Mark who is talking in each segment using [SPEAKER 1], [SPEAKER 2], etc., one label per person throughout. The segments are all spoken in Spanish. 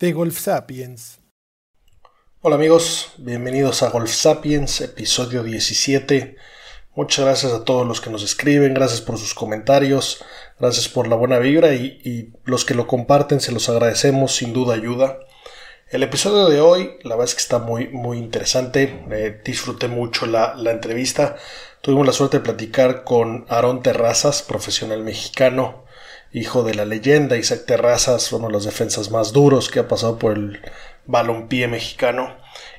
[SPEAKER 1] De Golf Sapiens.
[SPEAKER 2] Hola amigos, bienvenidos a Golf Sapiens, episodio 17. Muchas gracias a todos los que nos escriben, gracias por sus comentarios, gracias por la buena vibra y, los que lo comparten se los agradecemos, sin duda ayuda. El episodio de hoy, la verdad es que está muy, muy interesante, disfruté mucho la, la entrevista, tuvimos la suerte de platicar con Aarón Terrazas, profesional mexicano, hijo de la leyenda Isaac Terrazas, uno de los defensas más duros que ha pasado por el balompié mexicano.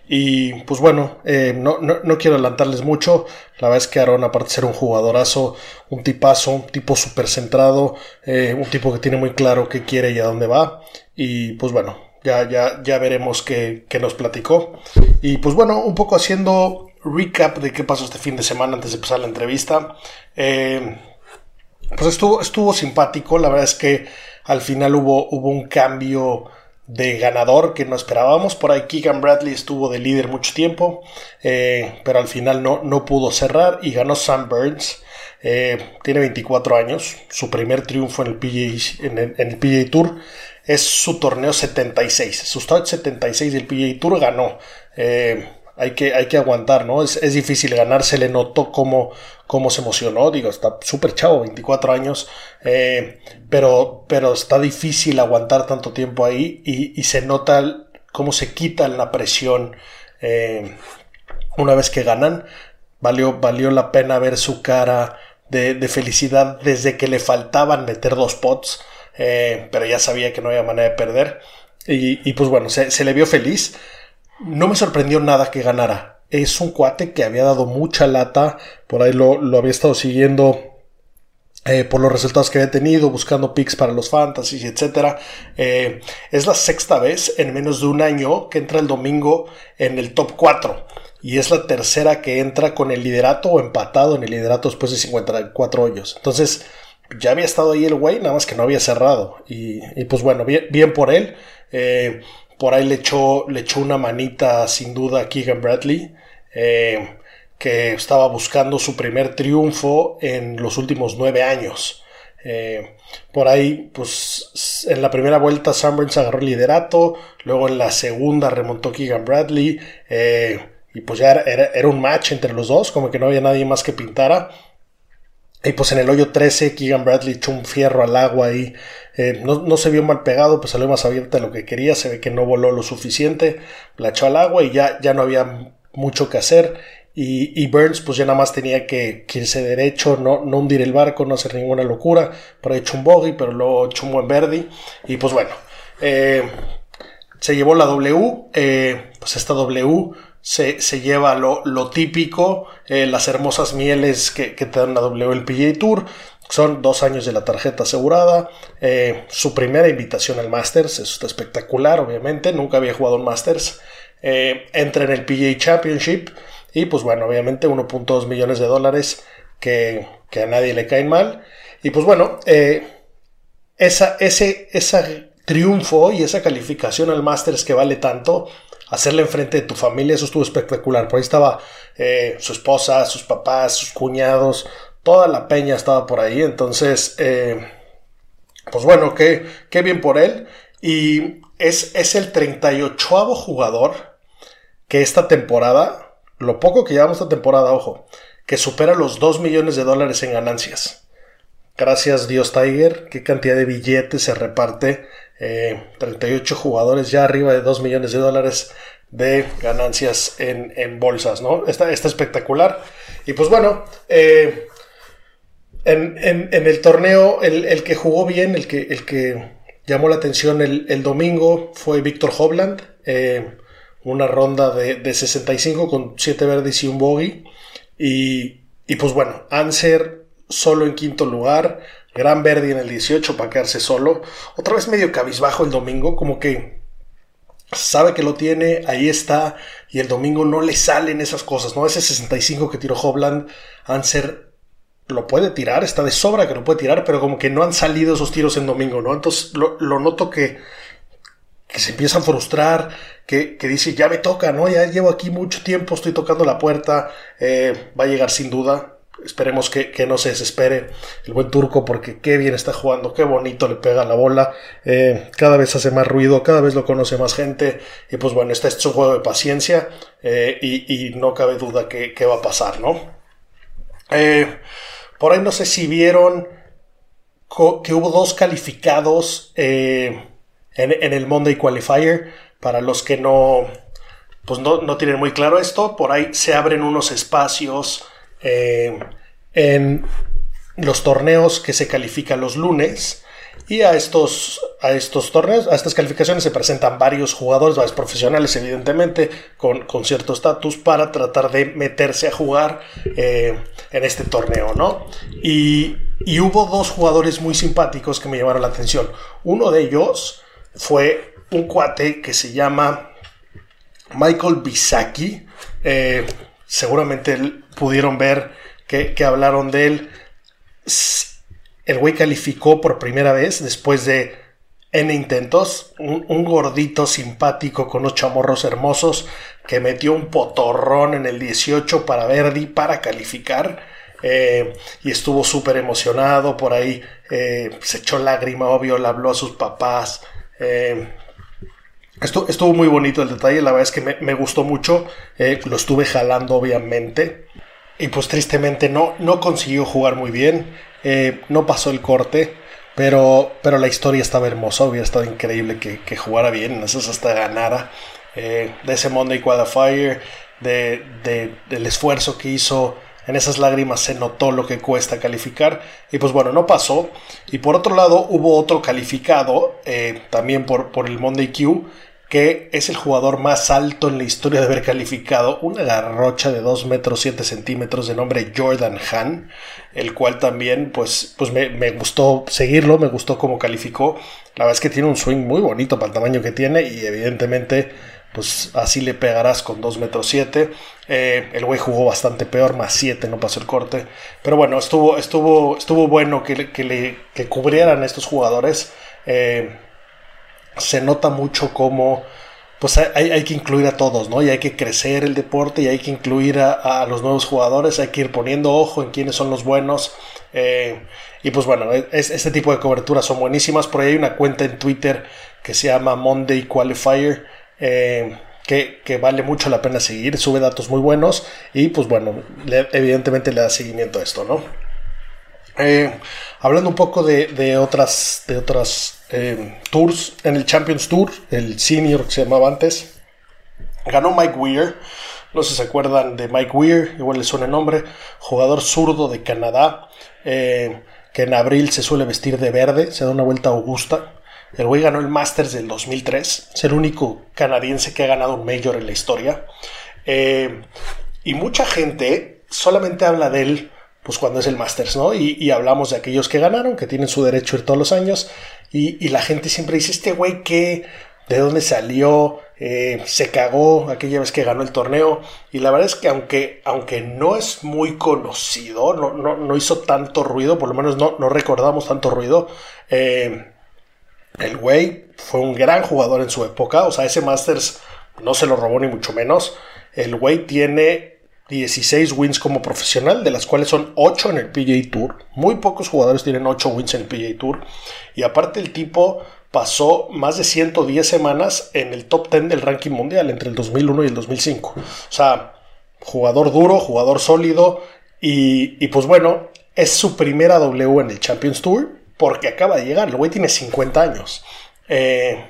[SPEAKER 2] Y pues bueno, eh, no, no, quiero adelantarles mucho. La verdad es que Aaron, aparte de ser un jugadorazo, un tipazo, un tipo súper centrado, eh, un tipo que tiene muy claro qué quiere y a dónde va. Y pues bueno, ya, ya, ya veremos qué, qué nos platicó. Y pues bueno, un poco haciendo recap de qué pasó este fin de semana antes de empezar la entrevista. Eh, pues estuvo, estuvo simpático. La verdad es que al final hubo, hubo un cambio de ganador que no esperábamos. Por ahí Keegan Bradley estuvo de líder mucho tiempo, eh, pero al final no, no pudo cerrar y ganó Sam Burns. Eh, tiene 24 años, su primer triunfo en el PGA, en el, PGA Tour es su torneo 76. Su start 76 del PGA Tour ganó. Eh, hay que, hay que aguantar, ¿no? Es, es, difícil ganar, se le notó cómo, cómo se emocionó, digo, está súper chavo, 24 años, eh, pero, pero está difícil aguantar tanto tiempo ahí y, se nota cómo se quita la presión eh, una vez que ganan. Valió, valió la pena ver su cara de, de felicidad desde que le faltaban meter dos pots, eh, pero ya sabía que no había manera de perder. Y, y pues bueno, se, se le vio feliz. No me sorprendió nada que ganara. Es un cuate que había dado mucha lata, por ahí lo, había estado siguiendo eh, por los resultados que había tenido, buscando picks para los fantasies, etc. Eh, es la sexta vez en menos de un año que entra el domingo en el top 4. Y es la tercera que entra con el liderato o empatado en el liderato después de 54 hoyos. Entonces, ya había estado ahí el güey, nada más que no había cerrado. Y, pues bueno, bien, bien por él. Eh, por ahí le echó, le echó una manita sin duda a Keegan Bradley, eh, que estaba buscando su primer triunfo en los últimos nueve años. Eh, por ahí, pues en la primera vuelta Sam Burns agarró el liderato, luego en la segunda remontó Keegan Bradley, eh, y pues ya era, era, un match entre los dos, como que no había nadie más que pintara. Y pues en el hoyo 13, Keegan Bradley echó un fierro al agua ahí. Eh, no, se vio mal pegado, pues salió más abierta de lo que quería. Se ve que no voló lo suficiente. La echó al agua y ya, ya no había mucho que hacer. Y, Burns pues ya nada más tenía que, irse derecho, no, no hundir el barco, no hacer ninguna locura. Ahí echó un bogey, pero luego echó un buen verde. Y pues bueno, eh, se llevó la W. Eh, pues esta W se, se lleva lo, lo típico, eh, las hermosas mieles que, te dan la WLPGA Tour. Son dos años de la tarjeta asegurada. Eh, su primera invitación al Masters. Eso está espectacular, obviamente. Nunca había jugado un Masters. Eh, entra en el PGA Championship. Y pues bueno, obviamente 1.2 millones de dólares que, que, a nadie le caen mal. Y pues bueno, esa, ese triunfo y esa calificación al Masters que vale tanto hacerle enfrente de tu familia, eso estuvo espectacular. Por ahí estaba eh, su esposa, sus papás, sus cuñados, toda la peña estaba por ahí. Entonces, eh, pues bueno, qué, qué, bien por él. Y es, es el 38 jugador que esta temporada, lo poco que llevamos esta temporada, ojo, que supera los 2 millones de dólares en ganancias. Gracias Dios Tiger, qué cantidad de billetes se reparte 38 eh, jugadores ya arriba de 2 millones de dólares de ganancias en, bolsas, ¿no? Está, está, espectacular. Y pues bueno, eh, en, el torneo, el, que jugó bien, el que, el que llamó la atención el, domingo fue Víctor Hovland. Eh, una ronda de, 65 con 7 verdes y un bogey. Y, y pues bueno, Anser solo en quinto lugar, Gran Verdi en el 18 para quedarse solo. Otra vez medio cabizbajo el domingo, como que sabe que lo tiene, ahí está, y el domingo no le salen esas cosas, ¿no? Ese 65 que tiró Hobland, Anser lo puede tirar, está de sobra que lo puede tirar, pero como que no han salido esos tiros en domingo, ¿no? Entonces lo, noto que, que se empieza a frustrar, que, dice, ya me toca, ¿no? Ya llevo aquí mucho tiempo, estoy tocando la puerta, eh, va a llegar sin duda, Esperemos que, no se desespere el buen turco porque qué bien está jugando, qué bonito le pega la bola. Eh, cada vez hace más ruido, cada vez lo conoce más gente. Y pues bueno, este es un juego de paciencia eh, y, no cabe duda que, va a pasar, ¿no? Eh, por ahí no sé si vieron que hubo dos calificados en, el Monday Qualifier. Para los que no, pues no, no tienen muy claro esto, por ahí se abren unos espacios eh, en los torneos que se califican los lunes. Y a estos, a estos torneos, a estas calificaciones se presentan varios jugadores, varios profesionales, evidentemente, con, cierto estatus para tratar de meterse a jugar eh, en este torneo, ¿no? Y, hubo dos jugadores muy simpáticos que me llamaron la atención. Uno de ellos fue un cuate que se llama Michael Bisaki. Eh, seguramente pudieron ver que, hablaron de él. El güey calificó por primera vez después de N intentos. Un, gordito simpático con unos chamorros hermosos que metió un potorrón en el 18 para Verdi para calificar. Eh, y estuvo súper emocionado por ahí. Eh, se echó lágrima, obvio, le habló a sus papás. Eh, Estuvo, muy bonito el detalle, la verdad es que me, gustó mucho, eh, lo estuve jalando obviamente y pues tristemente no, no consiguió jugar muy bien, eh, no pasó el corte, pero, pero la historia estaba hermosa, hubiera estado increíble que, jugara bien, eso hasta ganara eh, de ese Monday Qualifier, de, de, del esfuerzo que hizo en esas lágrimas se notó lo que cuesta calificar y pues bueno, no pasó. Y por otro lado hubo otro calificado también por, por el Monday Q que es el jugador más alto en la historia de haber calificado una garrocha de 2 metros 7 centímetros de nombre Jordan Han, el cual también pues, pues me, gustó seguirlo, me gustó cómo calificó. La verdad es que tiene un swing muy bonito para el tamaño que tiene y evidentemente pues así le pegarás con 2 metros 7. Eh, el güey jugó bastante peor, más 7, no pasó el corte. Pero bueno, estuvo, estuvo, estuvo bueno que, que, le, que cubrieran estos jugadores. Eh, se nota mucho cómo pues hay, que incluir a todos, ¿no? Y hay que crecer el deporte y hay que incluir a, los nuevos jugadores, hay que ir poniendo ojo en quiénes son los buenos. Eh, y pues bueno, este tipo de coberturas son buenísimas. Por ahí hay una cuenta en Twitter que se llama Monday Qualifier. Eh, que, vale mucho la pena seguir, sube datos muy buenos y pues bueno, evidentemente le da seguimiento a esto, ¿no? Eh, hablando un poco de, otras, de otras eh, tours, en el Champions Tour, el senior que se llamaba antes, ganó Mike Weir. No sé si se acuerdan de Mike Weir, igual le suena el nombre, jugador zurdo de Canadá, eh, que en abril se suele vestir de verde, se da una vuelta augusta. El güey ganó el Masters del 2003, es el único canadiense que ha ganado un Major en la historia. y mucha gente solamente habla de él pues cuando es el Masters, ¿no? Y, hablamos de aquellos que ganaron, que tienen su derecho a ir todos los años, y, la gente siempre dice, este güey que, ¿de dónde salió? Eh, se cagó aquella vez que ganó el torneo, y la verdad es que aunque, aunque no es muy conocido, no, no, hizo tanto ruido, por lo menos no, no recordamos tanto ruido, eh, el güey fue un gran jugador en su época, o sea, ese Masters no se lo robó ni mucho menos, el güey tiene 16 wins como profesional, de las cuales son 8 en el PGA Tour. Muy pocos jugadores tienen 8 wins en el PGA Tour. Y aparte el tipo pasó más de 110 semanas en el top 10 del ranking mundial entre el 2001 y el 2005. O sea, jugador duro, jugador sólido. Y, pues bueno, es su primera W en el Champions Tour porque acaba de llegar. El güey tiene 50 años. Eh,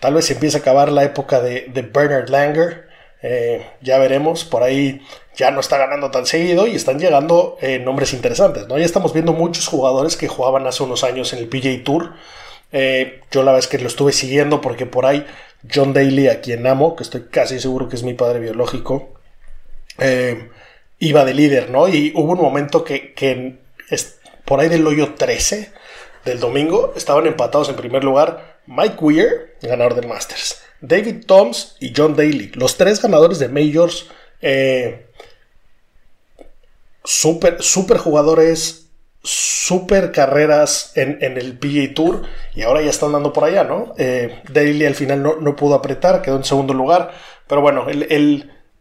[SPEAKER 2] tal vez empiece a acabar la época de, de Bernard Langer. Eh, ya veremos. Por ahí ya no está ganando tan seguido y están llegando eh, nombres interesantes, ¿no? Ya estamos viendo muchos jugadores que jugaban hace unos años en el PJ Tour. Eh, yo la vez que lo estuve siguiendo porque por ahí John Daly, a quien amo, que estoy casi seguro que es mi padre biológico, iba de líder, ¿no? Y hubo un momento que, por ahí del hoyo 13 del domingo, estaban empatados en primer lugar Mike Weir, ganador del Masters, David Toms y John Daly, los tres ganadores de Majors, eh, super, super jugadores, super carreras en, el PGA Tour y ahora ya están dando por allá, ¿no? Eh, Daly al final no, pudo apretar, quedó en segundo lugar, pero bueno, el,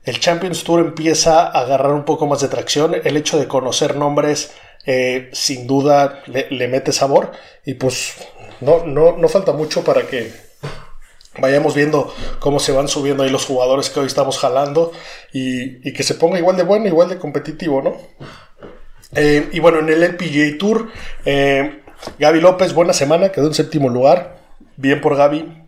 [SPEAKER 2] el, Champions Tour empieza a agarrar un poco más de tracción, el hecho de conocer nombres eh, sin duda le, mete sabor y pues no, no, no falta mucho para que vayamos viendo cómo se van subiendo ahí los jugadores que hoy estamos jalando y, que se ponga igual de bueno, igual de competitivo, ¿no? Eh, y bueno, en el LPGA Tour, eh, Gaby López, buena semana, quedó en séptimo lugar, bien por Gaby,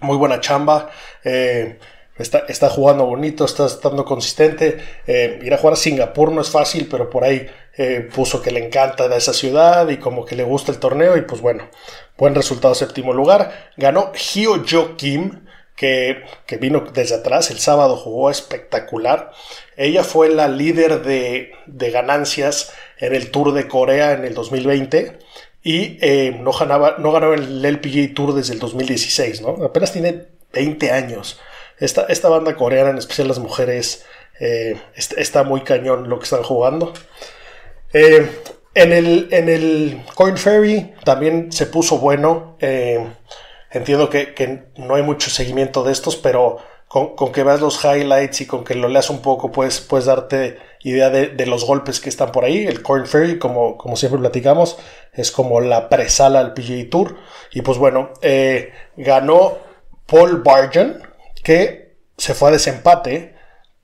[SPEAKER 2] muy buena chamba. Eh, Está, jugando bonito, está estando consistente. Ir a jugar a Singapur no es fácil, pero por ahí puso que le encanta esa ciudad y como que le gusta el torneo. Y pues bueno, buen resultado, séptimo lugar. Ganó Hyo Jo Kim, que, que vino desde atrás. El sábado jugó espectacular. Ella fue la líder de, ganancias en el Tour de Corea en el 2020 y eh, no, ganaba, no el LPGA Tour desde el 2016, ¿no? Apenas tiene 20 años. Esta, esta banda coreana, en especial las mujeres, eh, está, muy cañón lo que están jugando. Eh, en, el, en el Coin Ferry también se puso bueno. Eh, entiendo que, no hay mucho seguimiento de estos, pero con, que veas los highlights y con que lo leas un poco, puedes, puedes darte idea de, los golpes que están por ahí. El Coin Ferry, como, como siempre platicamos, es como la presala al PGA Tour. Y pues bueno, ganó Paul Bargen, que se fue a desempate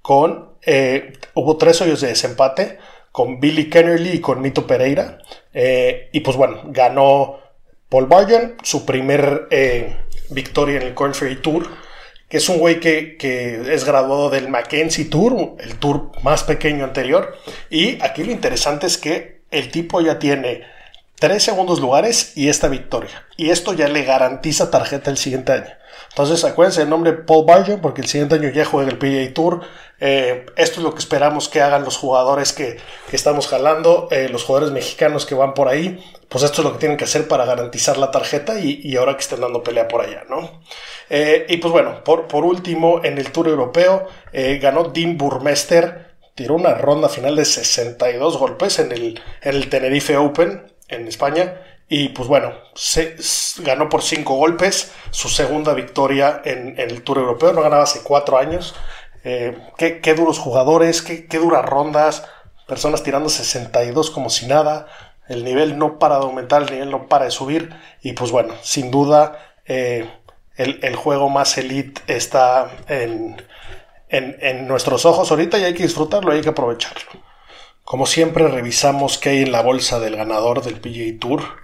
[SPEAKER 2] con... Eh, hubo tres hoyos de desempate con Billy Kennerly y con Mito Pereira. Eh, y pues bueno, ganó Paul Bargen, su primer eh, victoria en el Corn Ferry Tour, que es un güey que, que, es graduado del Mackenzie Tour, el tour más pequeño anterior. Y aquí lo interesante es que el tipo ya tiene tres segundos lugares y esta victoria. Y esto ya le garantiza tarjeta el siguiente año. Entonces, acuérdense el nombre Paul Barger, porque el siguiente año ya juega el PGA Tour. Eh, esto es lo que esperamos que hagan los jugadores que, estamos jalando, eh, los jugadores mexicanos que van por ahí. Pues esto es lo que tienen que hacer para garantizar la tarjeta y, ahora que estén dando pelea por allá, ¿no? Eh, y pues bueno, por, por, último, en el Tour Europeo ganó Dean Burmester, tiró una ronda final de 62 golpes en el, en el Tenerife Open en España y pues bueno, se, ganó por cinco golpes, su segunda victoria en, el Tour Europeo, no ganaba hace cuatro años. Eh, qué, duros jugadores, qué, duras rondas, personas tirando 62 como si nada, el nivel no para de aumentar, el nivel no para de subir y pues bueno, sin duda eh, el, juego más elite está en, en, en nuestros ojos ahorita y hay que disfrutarlo hay que aprovecharlo. Como siempre revisamos qué hay en la bolsa del ganador del PGA Tour.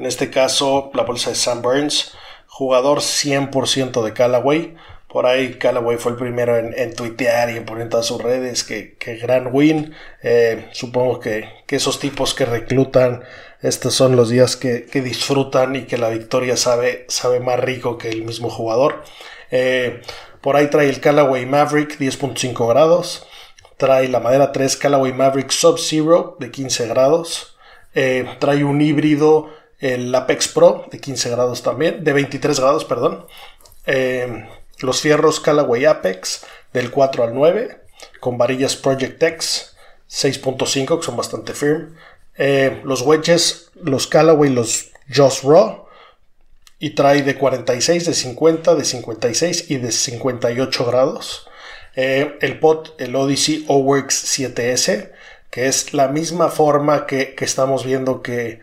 [SPEAKER 2] En este caso, la bolsa de Sam Burns, jugador 100% de Callaway. Por ahí Callaway fue el primero en, tuitear y en poner en todas sus redes que, gran win. Eh, supongo que, esos tipos que reclutan, estos son los días que, disfrutan y que la victoria sabe, sabe más rico que el mismo jugador. Eh, por ahí trae el Callaway Maverick 10.5 grados. Trae la madera 3 Callaway Maverick Sub-Zero de 15 grados. Eh, trae un híbrido el Apex Pro de 15 grados también, de 23 grados, perdón. Eh, los fierros Callaway Apex del 4 al 9, con varillas Project X 6.5, que son bastante firm. Eh, los wedges, los Callaway, los Joss Raw, y trae de 46, de 50, de 56 y de 58 grados. Eh, el pot, el Odyssey OWorks 7S, que es la misma forma que, que estamos viendo que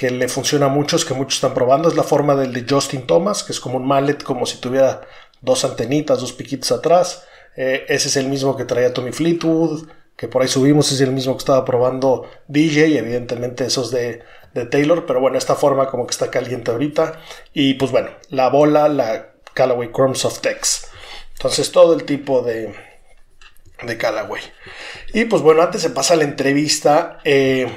[SPEAKER 2] que le funciona a muchos, que muchos están probando, es la forma del de Justin Thomas, que es como un mallet, como si tuviera dos antenitas, dos piquitos atrás. Eh, ese es el mismo que traía Tommy Fleetwood, que por ahí subimos, es el mismo que estaba probando DJ, y evidentemente esos de, de Taylor, pero bueno, esta forma como que está caliente ahorita. Y pues bueno, la bola, la Callaway Chrome Soft X. Entonces todo el tipo de, de Callaway. Y pues bueno, antes se pasa la entrevista, eh,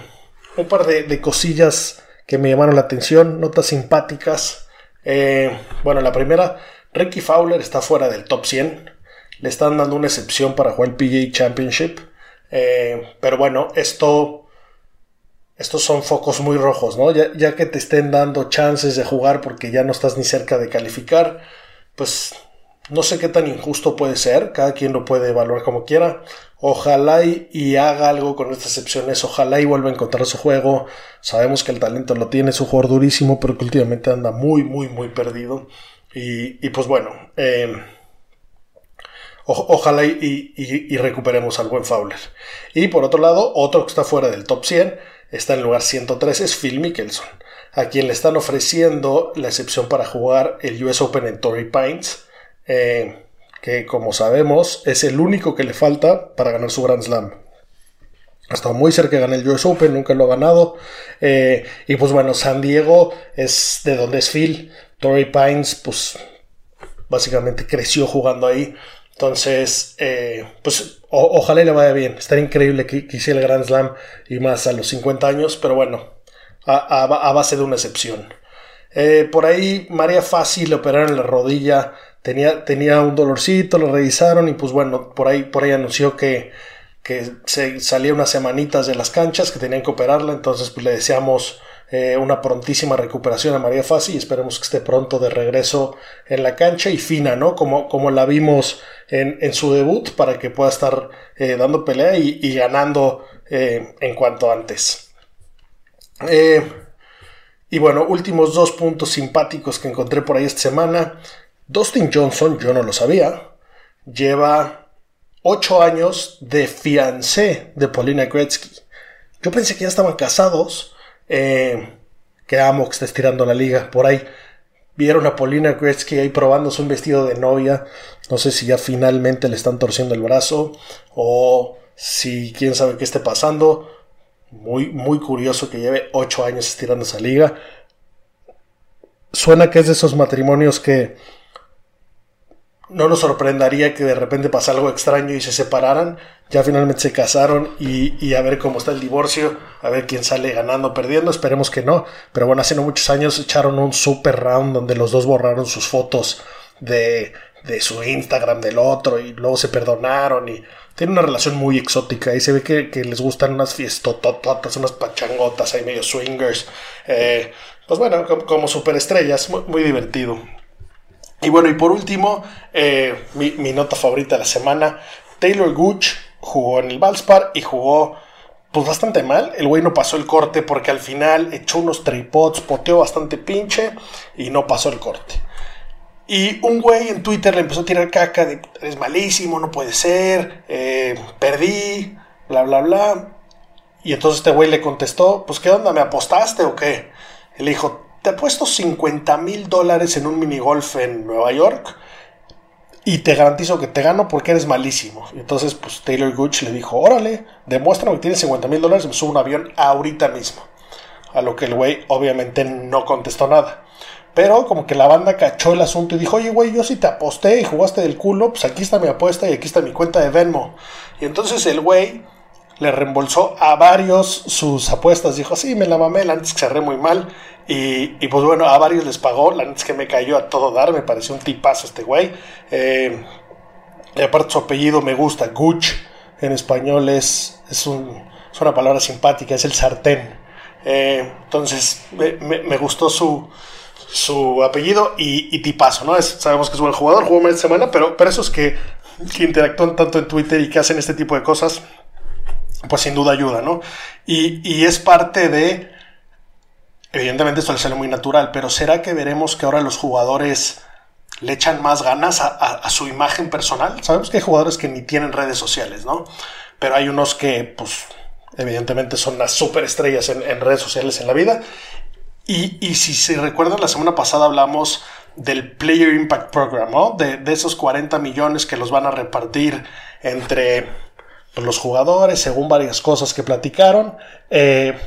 [SPEAKER 2] un par de cosillas que me llamaron la atención, notas simpáticas. Eh, bueno, la primera, Ricky Fowler está fuera del top 100. Le están dando una excepción para jugar el PGA Championship. Eh, pero bueno, esto estos son focos muy rojos, ¿no? Ya, ya, que te estén dando chances de jugar porque ya no estás ni cerca de calificar, pues no sé qué tan injusto puede ser, cada quien lo puede evaluar como quiera. Ojalá y, haga algo con estas excepciones, ojalá y vuelva a encontrar su juego. Sabemos que el talento lo tiene, es un jugador durísimo, pero que últimamente anda muy, muy, muy perdido. Y, pues bueno, eh, ojalá y, y, recuperemos al buen Fowler. Y por otro lado, otro que está fuera del top 100 está en el lugar 103, es Phil Mickelson, a quien le están ofreciendo la excepción para jugar el US Open en Torrey Pines, eh, que como sabemos es el único que le falta para ganar su Grand Slam. Ha estado muy cerca de ganar el US Open, nunca lo ha ganado. Eh, y pues bueno, San Diego es de donde es Phil. Torrey Pines, pues básicamente creció jugando ahí. Entonces, eh, pues ojalá le vaya bien. Estaría increíble que, hiciera el Grand Slam y más a los 50 años, pero bueno, a, base de una excepción. Por ahí, María Fácil le operaron la rodilla. Tenía, tenía un dolorcito, lo revisaron y pues bueno, por ahí, por ahí anunció que, que se salía unas semanitas de las canchas, que tenían que operarla. Entonces, pues le deseamos eh, una prontísima recuperación a María Fassi y esperemos que esté pronto de regreso en la cancha y fina, ¿no? Como, como la vimos en, su debut para que pueda estar eh, dando pelea y, ganando eh, en cuanto antes. y bueno, últimos dos puntos simpáticos que encontré por ahí esta semana. Dustin Johnson, yo no lo sabía, lleva 8 años de fiancé de Paulina Gretzky. Yo pensé que ya estaban casados, eh, que amo que estés tirando la liga. Por ahí vieron a Paulina Gretzky ahí probándose un vestido de novia. No sé si ya finalmente le están torciendo el brazo o si quién sabe qué esté pasando. Muy, muy curioso que lleve 8 años estirando esa liga. Suena que es de esos matrimonios que no nos sorprendería que de repente pase algo extraño y se separaran. Ya finalmente se casaron y, a ver cómo está el divorcio, a ver quién sale ganando o perdiendo. Esperemos que no. Pero bueno, hace no muchos años echaron un super round donde los dos borraron sus fotos de, de su Instagram del otro y luego se perdonaron y tienen una relación muy exótica y se ve que, les gustan unas fiestotototas, unas pachangotas ahí medio swingers. Eh, pues bueno, como, superestrellas, muy divertido. Y bueno, y por último, eh, mi, nota favorita de la semana, Taylor Gooch jugó en el Valspar y jugó pues bastante mal. El güey no pasó el corte porque al final echó unos tripods, poteó bastante pinche y no pasó el corte. Y un güey en Twitter le empezó a tirar caca de es malísimo, no puede ser, eh, perdí, bla, bla, bla. Y entonces este güey le contestó, pues ¿qué onda? ¿Me apostaste o qué? Y le dijo, te puesto 50 mil dólares en un minigolf en Nueva York y te garantizo que te gano porque eres malísimo. Entonces, pues Taylor Gooch le dijo, órale, demuéstrame que tienes 50 mil dólares, me subo un avión ahorita mismo. A lo que el güey obviamente no contestó nada. Pero como que la banda cachó el asunto y dijo, oye güey, yo sí te aposté y jugaste del culo, pues aquí está mi apuesta y aquí está mi cuenta de Venmo. Y entonces el güey le reembolsó a varios sus apuestas. Dijo, sí, me la mamé, la antes que cerré muy mal. Y, pues bueno, a varios les pagó. La antes que me cayó a todo dar, me pareció un tipazo este güey. Eh, y aparte su apellido me gusta, Guch. En español es, es, una palabra simpática, es el sartén. Eh, entonces me, gustó su, su apellido y, tipazo, ¿no? sabemos que es buen jugador, jugó más de semana, pero, pero esos que, que interactúan tanto en Twitter y que hacen este tipo de cosas, pues sin duda ayuda, ¿no? Y, es parte de, evidentemente esto le sale muy natural, pero ¿será que veremos que ahora los jugadores le echan más ganas a, su imagen personal? Sabemos que hay jugadores que ni tienen redes sociales, ¿no? Pero hay unos que, pues, evidentemente son las superestrellas en, en redes sociales en la vida. Y, si se recuerdan, la semana pasada hablamos del Player Impact Program, ¿no? De, de esos 40 millones que los van a repartir entre los jugadores, según varias cosas que platicaron. Eh,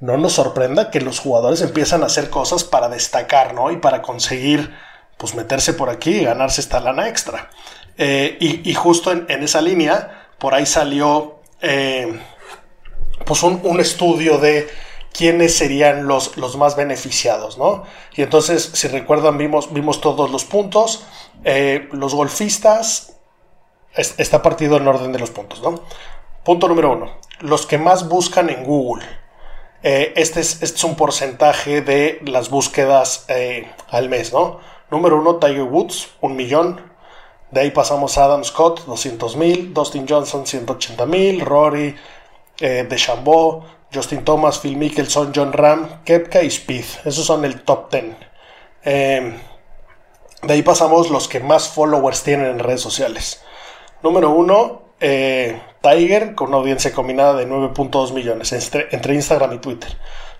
[SPEAKER 2] no nos sorprenda que los jugadores empiezan a hacer cosas para destacar, ¿no? Y para conseguir, pues, meterse por aquí y ganarse esta lana extra. Eh, y, justo en, esa línea, por ahí salió, eh, pues, un, estudio de quiénes serían los, los, más beneficiados, ¿no? Y entonces, si recuerdan, vimos, vimos todos los puntos. los golfistas está partido en orden de los puntos, ¿no? Punto número uno. Los que más buscan en Google. Eh, este, es, este, es, un porcentaje de las búsquedas eh, al mes, ¿no? Número uno, Tiger Woods, un millón. De ahí pasamos a Adam Scott, 200 mil. Dustin Johnson, 180 mil. Rory, eh, DeChambeau, Justin Thomas, Phil Mickelson, John Ram, Kepka y Speed. Esos son el top 10. Eh, de ahí pasamos los que más followers tienen en redes sociales. Número uno, eh, Tiger, con una audiencia combinada de 9.2 millones entre, Instagram y Twitter.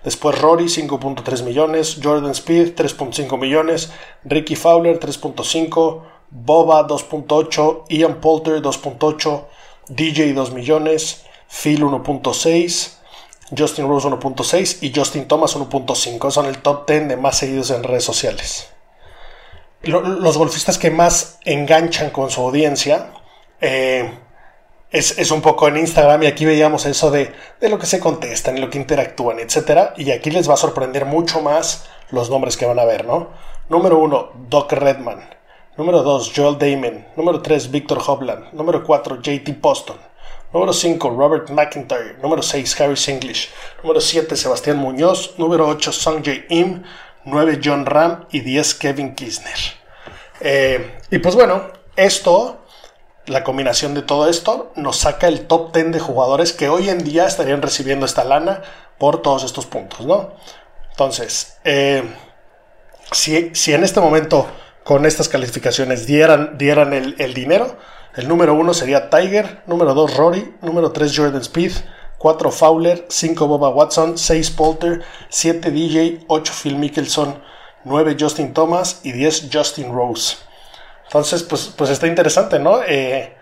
[SPEAKER 2] Después Rory, 5.3 millones. Jordan Speed, 3.5 millones. Ricky Fowler, 3.5. Boba, 2.8. Ian Poulter, 2.8. DJ, 2 millones. Phil, 1.6. Justin Rose 1.6 y Justin Thomas 1.5. Son el top 10 de más seguidos en redes sociales. Los golfistas que más enganchan con su audiencia eh, es, un poco en Instagram y aquí veíamos eso de, de, lo que se contestan y lo que interactúan, etc. Y aquí les va a sorprender mucho más los nombres que van a ver, ¿no? Número 1, Doc Redman. Número 2, Joel Damon. Número 3, Victor Hovland. Número 4, JT Poston. Número 5, Robert McIntyre. Número 6, Harris English. Número 7, Sebastián Muñoz. Número 8, Sung Im. 9, John Ram. Y 10, Kevin Kisner. Eh, y pues bueno, esto, la combinación de todo esto, nos saca el top 10 de jugadores que hoy en día estarían recibiendo esta lana por todos estos puntos, ¿no? Entonces, eh, si, si, en este momento con estas calificaciones dieran, dieran el, el dinero, el número uno sería Tiger, número 2 Rory, número 3 Jordan Speed, 4 Fowler, 5 Boba Watson, 6 Polter, 7 DJ, 8 Phil Mickelson, 9 Justin Thomas y 10 Justin Rose. Entonces, pues, pues está interesante, ¿no? Eh,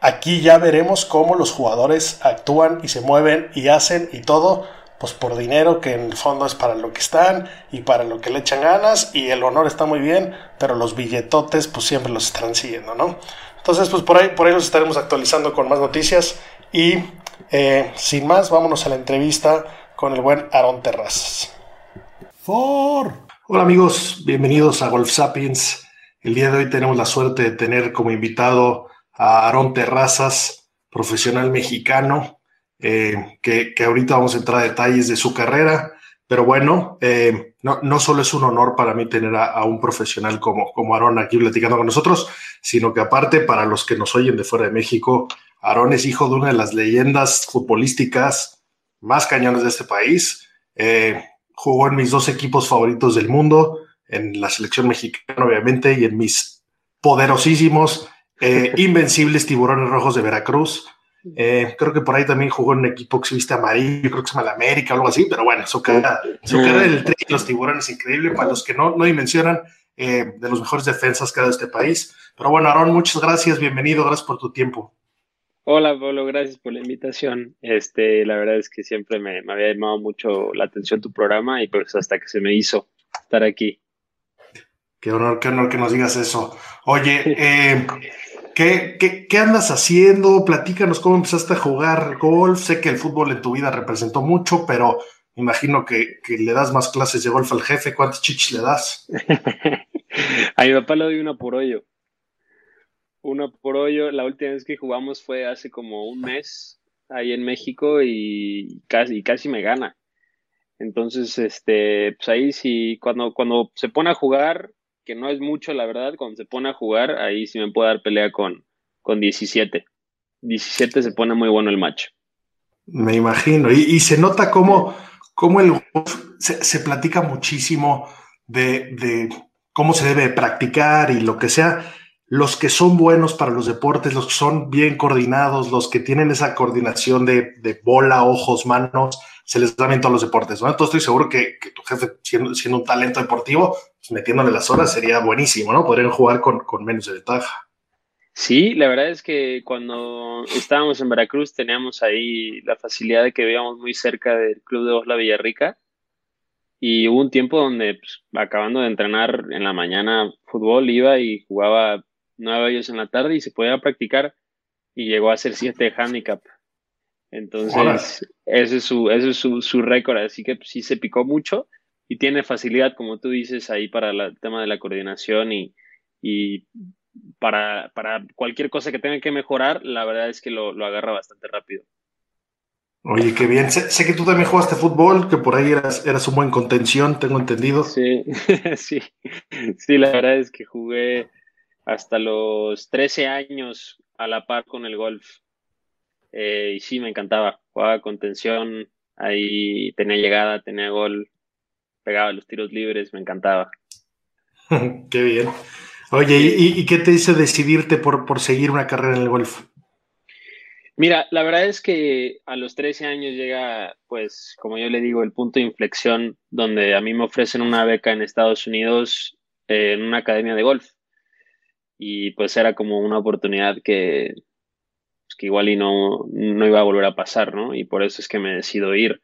[SPEAKER 2] aquí ya veremos cómo los jugadores actúan y se mueven y hacen y todo, pues por dinero que en el fondo es para lo que están y para lo que le echan ganas y el honor está muy bien, pero los billetotes pues siempre los están siguiendo, ¿no? Entonces, pues por ahí, por ahí nos estaremos actualizando con más noticias. Y eh, sin más, vámonos a la entrevista con el buen Aaron Terrazas. For. Hola amigos, bienvenidos a Golf Sapiens. El día de hoy tenemos la suerte de tener como invitado a Aaron Terrazas, profesional mexicano, eh, que, que, ahorita vamos a entrar a detalles de su carrera, pero bueno, eh, no, no, solo es un honor para mí tener a, un profesional como, como Aarón aquí platicando con nosotros, sino que aparte para los que nos oyen de fuera de México, Aarón es hijo de una de las leyendas futbolísticas más cañones de este país. Eh, jugó en mis dos equipos favoritos del mundo, en la selección mexicana obviamente y en mis poderosísimos, eh, invencibles tiburones rojos de Veracruz. Eh, creo que por ahí también jugó en un equipo que se viste amarillo, creo que se llama la América o algo así, pero bueno, su carrera, su carrera del tren y los tiburones increíble para los que no, no dimensionan eh, de los mejores defensas que ha dado este país. Pero bueno, Aaron, muchas gracias, bienvenido, gracias por tu tiempo.
[SPEAKER 3] Hola, Pablo, gracias por la invitación. Este, la verdad es que siempre me, me había llamado mucho la atención tu programa y pues hasta que se me hizo estar aquí.
[SPEAKER 2] Qué honor, qué honor que nos digas eso. Oye, eh, ¿Qué, andas haciendo? Platícanos cómo empezaste a jugar golf. Sé que el fútbol en tu vida representó mucho, pero imagino que, le das más clases de golf al jefe. ¿Cuántos chichis le das?
[SPEAKER 3] a mi papá le doy una por hoyo. Una por hoyo. La última vez que jugamos fue hace como un mes ahí en México y casi, casi me gana. Entonces, este, pues ahí sí, cuando, cuando se pone a jugar, que no es mucho, la verdad, cuando se pone a jugar, ahí sí me puede dar pelea con, con 17. 17 se pone muy bueno el match.
[SPEAKER 2] Me imagino. Y, se nota cómo, cómo el se, se, platica muchísimo de, de, cómo se debe practicar y lo que sea. Los que son buenos para los deportes, los que son bien coordinados, los que tienen esa coordinación de, bola, ojos, manos, se les da bien todos los deportes. ¿no? Entonces estoy seguro que, que tu jefe, siendo, un talento deportivo, pues, metiéndole las horas sería buenísimo, ¿no? Podrían jugar con, con menos de ventaja.
[SPEAKER 3] Sí, la verdad es que cuando estábamos en Veracruz teníamos ahí la facilidad de que vivíamos muy cerca del club de Osla Villarrica y hubo un tiempo donde pues, acabando de entrenar en la mañana fútbol iba y jugaba nueve hoyos en la tarde y se podía practicar y llegó a ser siete handicap. Entonces, ese es su, ese es su, su récord, así que sí se picó mucho y tiene facilidad, como tú dices, ahí para el tema de la coordinación y, y para, para, cualquier cosa que tenga que mejorar, la verdad es que lo, lo agarra bastante rápido.
[SPEAKER 2] Oye, qué bien. Sé, que tú también jugaste fútbol, que por ahí eras, eras un buen contención, tengo entendido.
[SPEAKER 3] Sí, sí. Sí, la verdad es que jugué hasta los 13 años a la par con el golf. Eh, y sí, me encantaba. Jugaba contención, ahí tenía llegada, tenía gol, pegaba los tiros libres, me encantaba.
[SPEAKER 2] qué bien. Oye, ¿y, qué te hizo decidirte por, por seguir una carrera en el golf?
[SPEAKER 3] Mira, la verdad es que a los 13 años llega, pues, como yo le digo, el punto de inflexión donde a mí me ofrecen una beca en Estados Unidos eh, en una academia de golf. Y pues era como una oportunidad que, pues, que igual y no, no iba a volver a pasar, ¿no? Y por eso es que me decido ir.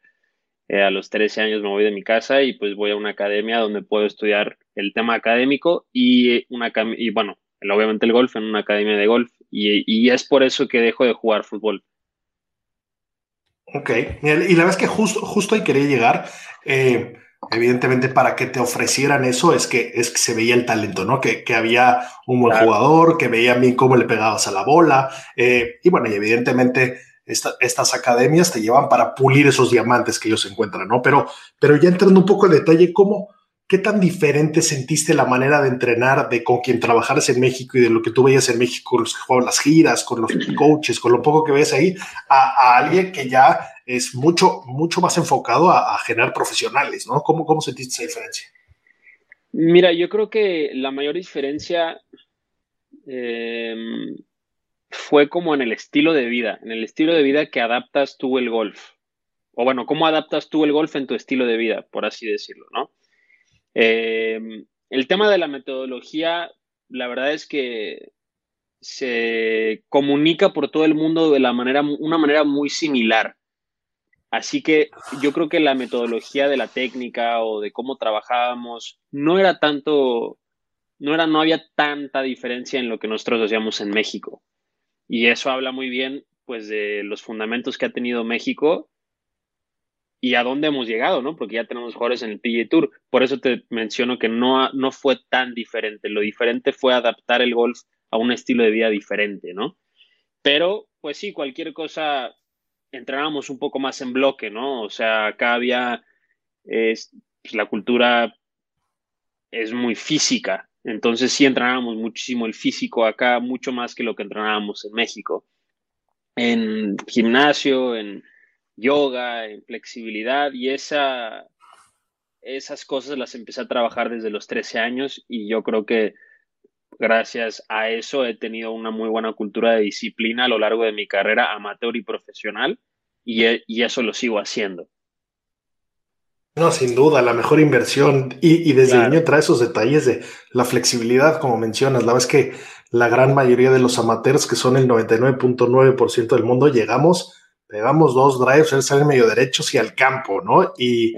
[SPEAKER 3] Eh, a los 13 años me voy de mi casa y pues voy a una academia donde puedo estudiar el tema académico y, una, y bueno, obviamente el golf en una academia de golf y, es por eso que dejo de jugar fútbol.
[SPEAKER 2] Ok, y la verdad es que justo, justo ahí quería llegar. Eh, evidentemente, para que te ofrecieran eso es que, es que se veía el talento, ¿no? Que, había un buen jugador, que veía bien cómo le pegabas a la bola. Eh, y bueno, y evidentemente estas academias te llevan para pulir esos diamantes que ellos encuentran, ¿no? Pero, pero ya entrando un poco en detalle, ¿cómo, ¿qué tan diferente sentiste la manera de entrenar de con quien trabajaras en México y de lo que tú veías en México, con los que jugaban las giras, con los coaches, con lo poco que ves ahí, a, alguien que ya es mucho, mucho más enfocado a, generar profesionales, ¿no? ¿Cómo, ¿Cómo sentiste esa diferencia?
[SPEAKER 3] Mira, yo creo que la mayor diferencia em, fue como en el estilo de vida, en el estilo de vida que adaptas tú el golf. O bueno, cómo adaptas tú el golf en tu estilo de vida, por así decirlo, ¿no? Eh, el tema de la metodología, la verdad es que se comunica por todo el mundo de la manera, una manera muy similar. Así que yo creo que la metodología de la técnica o de cómo trabajábamos no era tanto, no era, no había tanta diferencia en lo que nosotros hacíamos en México. Y eso habla muy bien, pues, de los fundamentos que ha tenido México y a dónde hemos llegado, ¿no? Porque ya tenemos jugadores en el PGA Tour. Por eso te menciono que no, no fue tan diferente. Lo diferente fue adaptar el golf a un estilo de vida diferente, ¿no? Pero, pues sí, cualquier cosa, entrenábamos un poco más en bloque, ¿no? O sea, acá había, es, pues, la cultura es muy física, entonces sí entrenábamos muchísimo el físico acá, mucho más que lo que entrenábamos en México. En gimnasio, en yoga, en flexibilidad y esa, esas cosas las empecé a trabajar desde los 13 años y yo creo que gracias a eso he tenido una muy buena cultura de disciplina a lo largo de mi carrera amateur y profesional y, y eso lo sigo haciendo.
[SPEAKER 2] No, sin duda, la mejor inversión. Y, desde el niño trae esos detalles de la flexibilidad, como mencionas. La es que la gran mayoría de los amateurs, que son el 99.9% del mundo, llegamos pegamos dos drives, él sale medio derechos y al campo, ¿no? Y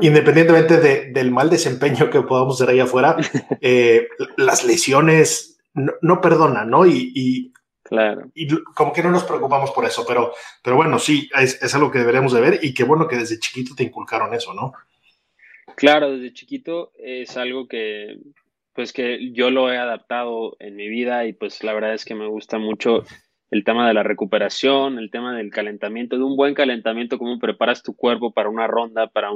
[SPEAKER 2] independientemente del mal desempeño que podamos hacer ahí afuera, eh, las lesiones no, perdonan, ¿no? Y,
[SPEAKER 3] claro.
[SPEAKER 2] y como que no nos preocupamos por eso, pero, pero bueno, sí, es, es algo que deberíamos de ver y qué bueno que desde chiquito te inculcaron eso, ¿no?
[SPEAKER 3] Claro, desde chiquito es algo que, pues que yo lo he adaptado en mi vida y pues la verdad es que me gusta mucho el tema de la recuperación, el tema del calentamiento, de un buen calentamiento, cómo preparas tu cuerpo para una ronda, para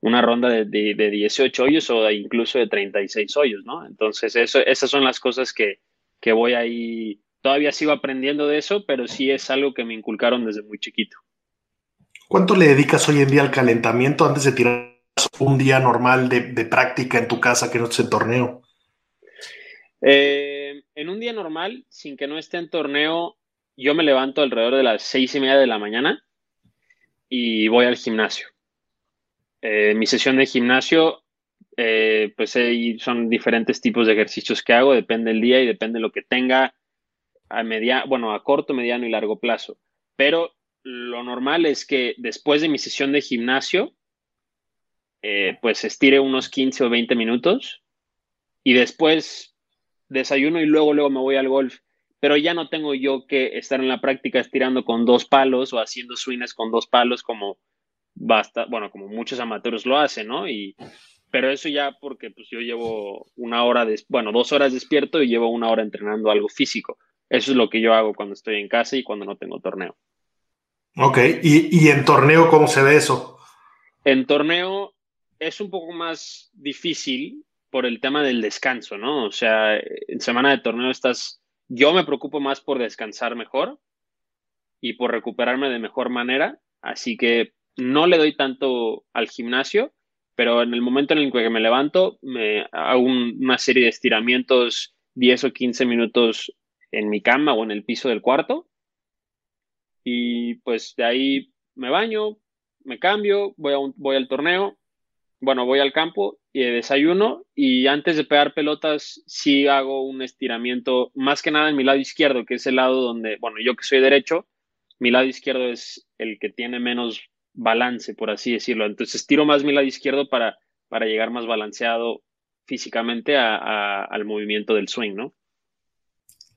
[SPEAKER 3] una ronda de, de, 18 hoyos o incluso de 36 hoyos, ¿no? Entonces, esas son las cosas que, que voy ahí, todavía sigo aprendiendo de eso, pero sí es algo que me inculcaron desde muy chiquito.
[SPEAKER 2] ¿Cuánto le dedicas hoy en día al calentamiento antes de tirar un día normal de, de práctica en tu casa que no esté en torneo?
[SPEAKER 3] Eh, en un día normal, sin que no esté en torneo, yo me levanto alrededor de las seis y media de la mañana y voy al gimnasio. Eh, mi sesión de gimnasio, eh, pues son diferentes tipos de ejercicios que hago, depende del día y depende de lo que tenga a media, bueno, a corto, mediano y largo plazo. Pero lo normal es que después de mi sesión de gimnasio, pues estire unos 15 o 20 minutos y después desayuno y luego, luego me voy al golf. Pero ya no tengo yo que estar en la práctica estirando con dos palos o haciendo swings con dos palos como basta, bueno, como muchos amateurs lo hacen, ¿no? Y, pero eso ya porque pues yo llevo una hora, de, bueno, dos horas despierto y llevo una hora entrenando algo físico. Eso es lo que yo hago cuando estoy en casa y cuando no tengo torneo.
[SPEAKER 2] Ok, ¿Y, ¿Y en torneo cómo se ve eso?
[SPEAKER 3] En torneo es un poco más difícil por el tema del descanso, ¿no? O sea, en semana de torneo estás, yo me preocupo más por descansar mejor y por recuperarme de mejor manera, así que no le doy tanto al gimnasio, pero en el momento en el que me levanto, me hago una serie de estiramientos 10 o 15 minutos en mi cama o en el piso del cuarto. Y pues de ahí me baño, me cambio, voy, a voy al torneo, bueno, voy al campo y desayuno y antes de pegar pelotas sí hago un estiramiento más que nada en mi lado izquierdo, que es el lado donde, bueno, yo que soy derecho, mi lado izquierdo es el que tiene menos balance, por así decirlo. Entonces tiro más mi lado izquierdo para, para llegar más balanceado físicamente al movimiento del swing, ¿no?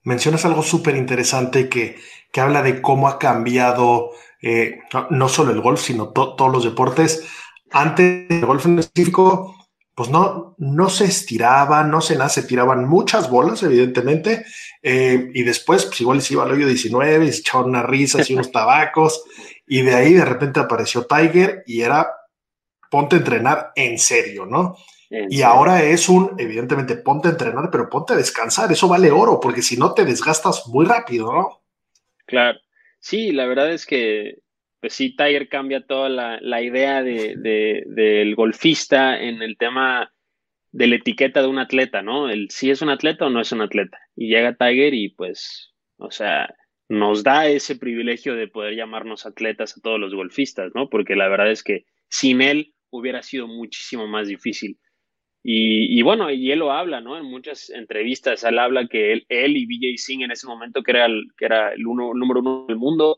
[SPEAKER 2] Mencionas algo súper interesante que, que, habla de cómo ha cambiado eh, no, solo el golf, sino todos los deportes. Antes el golf en específico, pues no, no se estiraba, no se nada, se tiraban muchas bolas, evidentemente, eh, y después, pues igual se iba al hoyo 19, se echaban unas risas y unos tabacos, y de ahí de repente apareció Tiger y era ponte a entrenar en serio, ¿no? y ahora es un, evidentemente, ponte a entrenar, pero ponte a descansar, eso vale oro, porque si no te desgastas muy rápido, ¿no?
[SPEAKER 3] Claro, sí, la verdad es que, pues sí, Tiger cambia toda la, idea de, del golfista en el tema de la etiqueta de un atleta, ¿no? El si es un atleta o no es un atleta. Y llega Tiger y pues, o sea, nos da ese privilegio de poder llamarnos atletas a todos los golfistas, ¿no? Porque la verdad es que sin él hubiera sido muchísimo más difícil. Y, bueno, y él lo habla, ¿no? En muchas entrevistas, él habla que él, y BJ Singh en ese momento, que era el, que era el, número uno del mundo,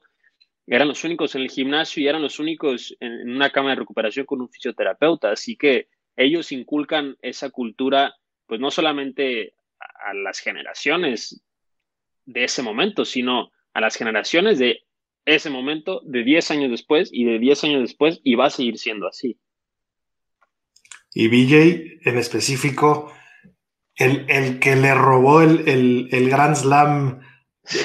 [SPEAKER 3] eran los únicos en el gimnasio y eran los únicos en, una cama de recuperación con un fisioterapeuta. Así que ellos inculcan esa cultura, pues no solamente a las generaciones de ese momento, sino a las generaciones de ese momento, de 10 años después y de 10 años después, y va a seguir siendo así.
[SPEAKER 2] Y BJ en específico, el, el que le robó el, el, el Grand Slam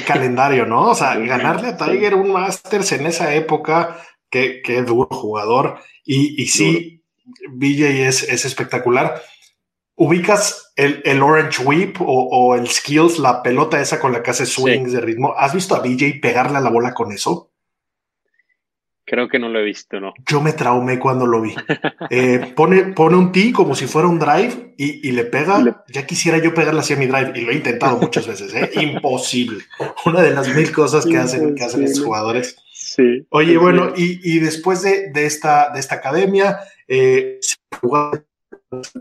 [SPEAKER 2] calendario, ¿no? O sea, ganarle a Tiger un Masters en esa época, que, que duro jugador. Y, y sí, BJ es, es espectacular. ¿Ubicas el, Orange Whip o, el Skills, la pelota esa con la que hace swings de ritmo? ¿Has visto a BJ pegarle a la bola con eso?
[SPEAKER 3] Creo que no lo he visto, ¿no?
[SPEAKER 2] Yo me traumé cuando lo vi. Eh, pone, pone un tee como si fuera un drive y, le pega. Ya quisiera yo pegarle así a mi drive y lo he intentado muchas veces. ¿eh? Imposible. Una de las mil cosas que hacen, que hacen estos jugadores.
[SPEAKER 3] Sí.
[SPEAKER 2] Oye, bueno, y, después de, esta, de esta academia, eh,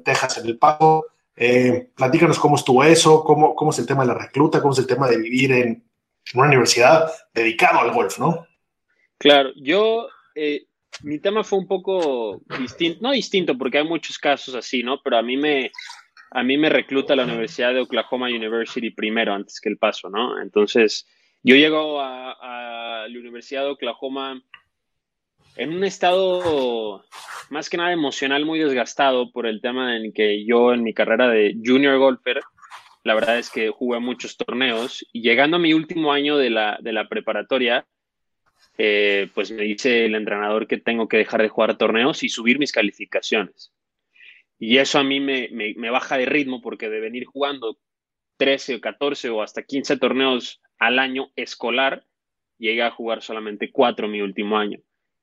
[SPEAKER 2] Texas en el pago. Eh, platícanos cómo estuvo eso, cómo, cómo es el tema de la recluta, cómo es el tema de vivir en una universidad dedicado al golf, ¿no?
[SPEAKER 3] Claro, yo, eh, mi tema fue un poco distinto, no distinto porque hay muchos casos así, ¿no? Pero a mí me, a mí me recluta la Universidad de Oklahoma University primero, antes que el paso, ¿no? Entonces, yo llego a, a la Universidad de Oklahoma en un estado más que nada emocional muy desgastado por el tema en que yo en mi carrera de junior golfer, la verdad es que jugué muchos torneos y llegando a mi último año de la, de la preparatoria, eh, pues me dice el entrenador que tengo que dejar de jugar torneos y subir mis calificaciones. Y eso a mí me, me, baja de ritmo porque de venir jugando 13 o 14 o hasta 15 torneos al año escolar, llegué a jugar solamente 4 mi último año.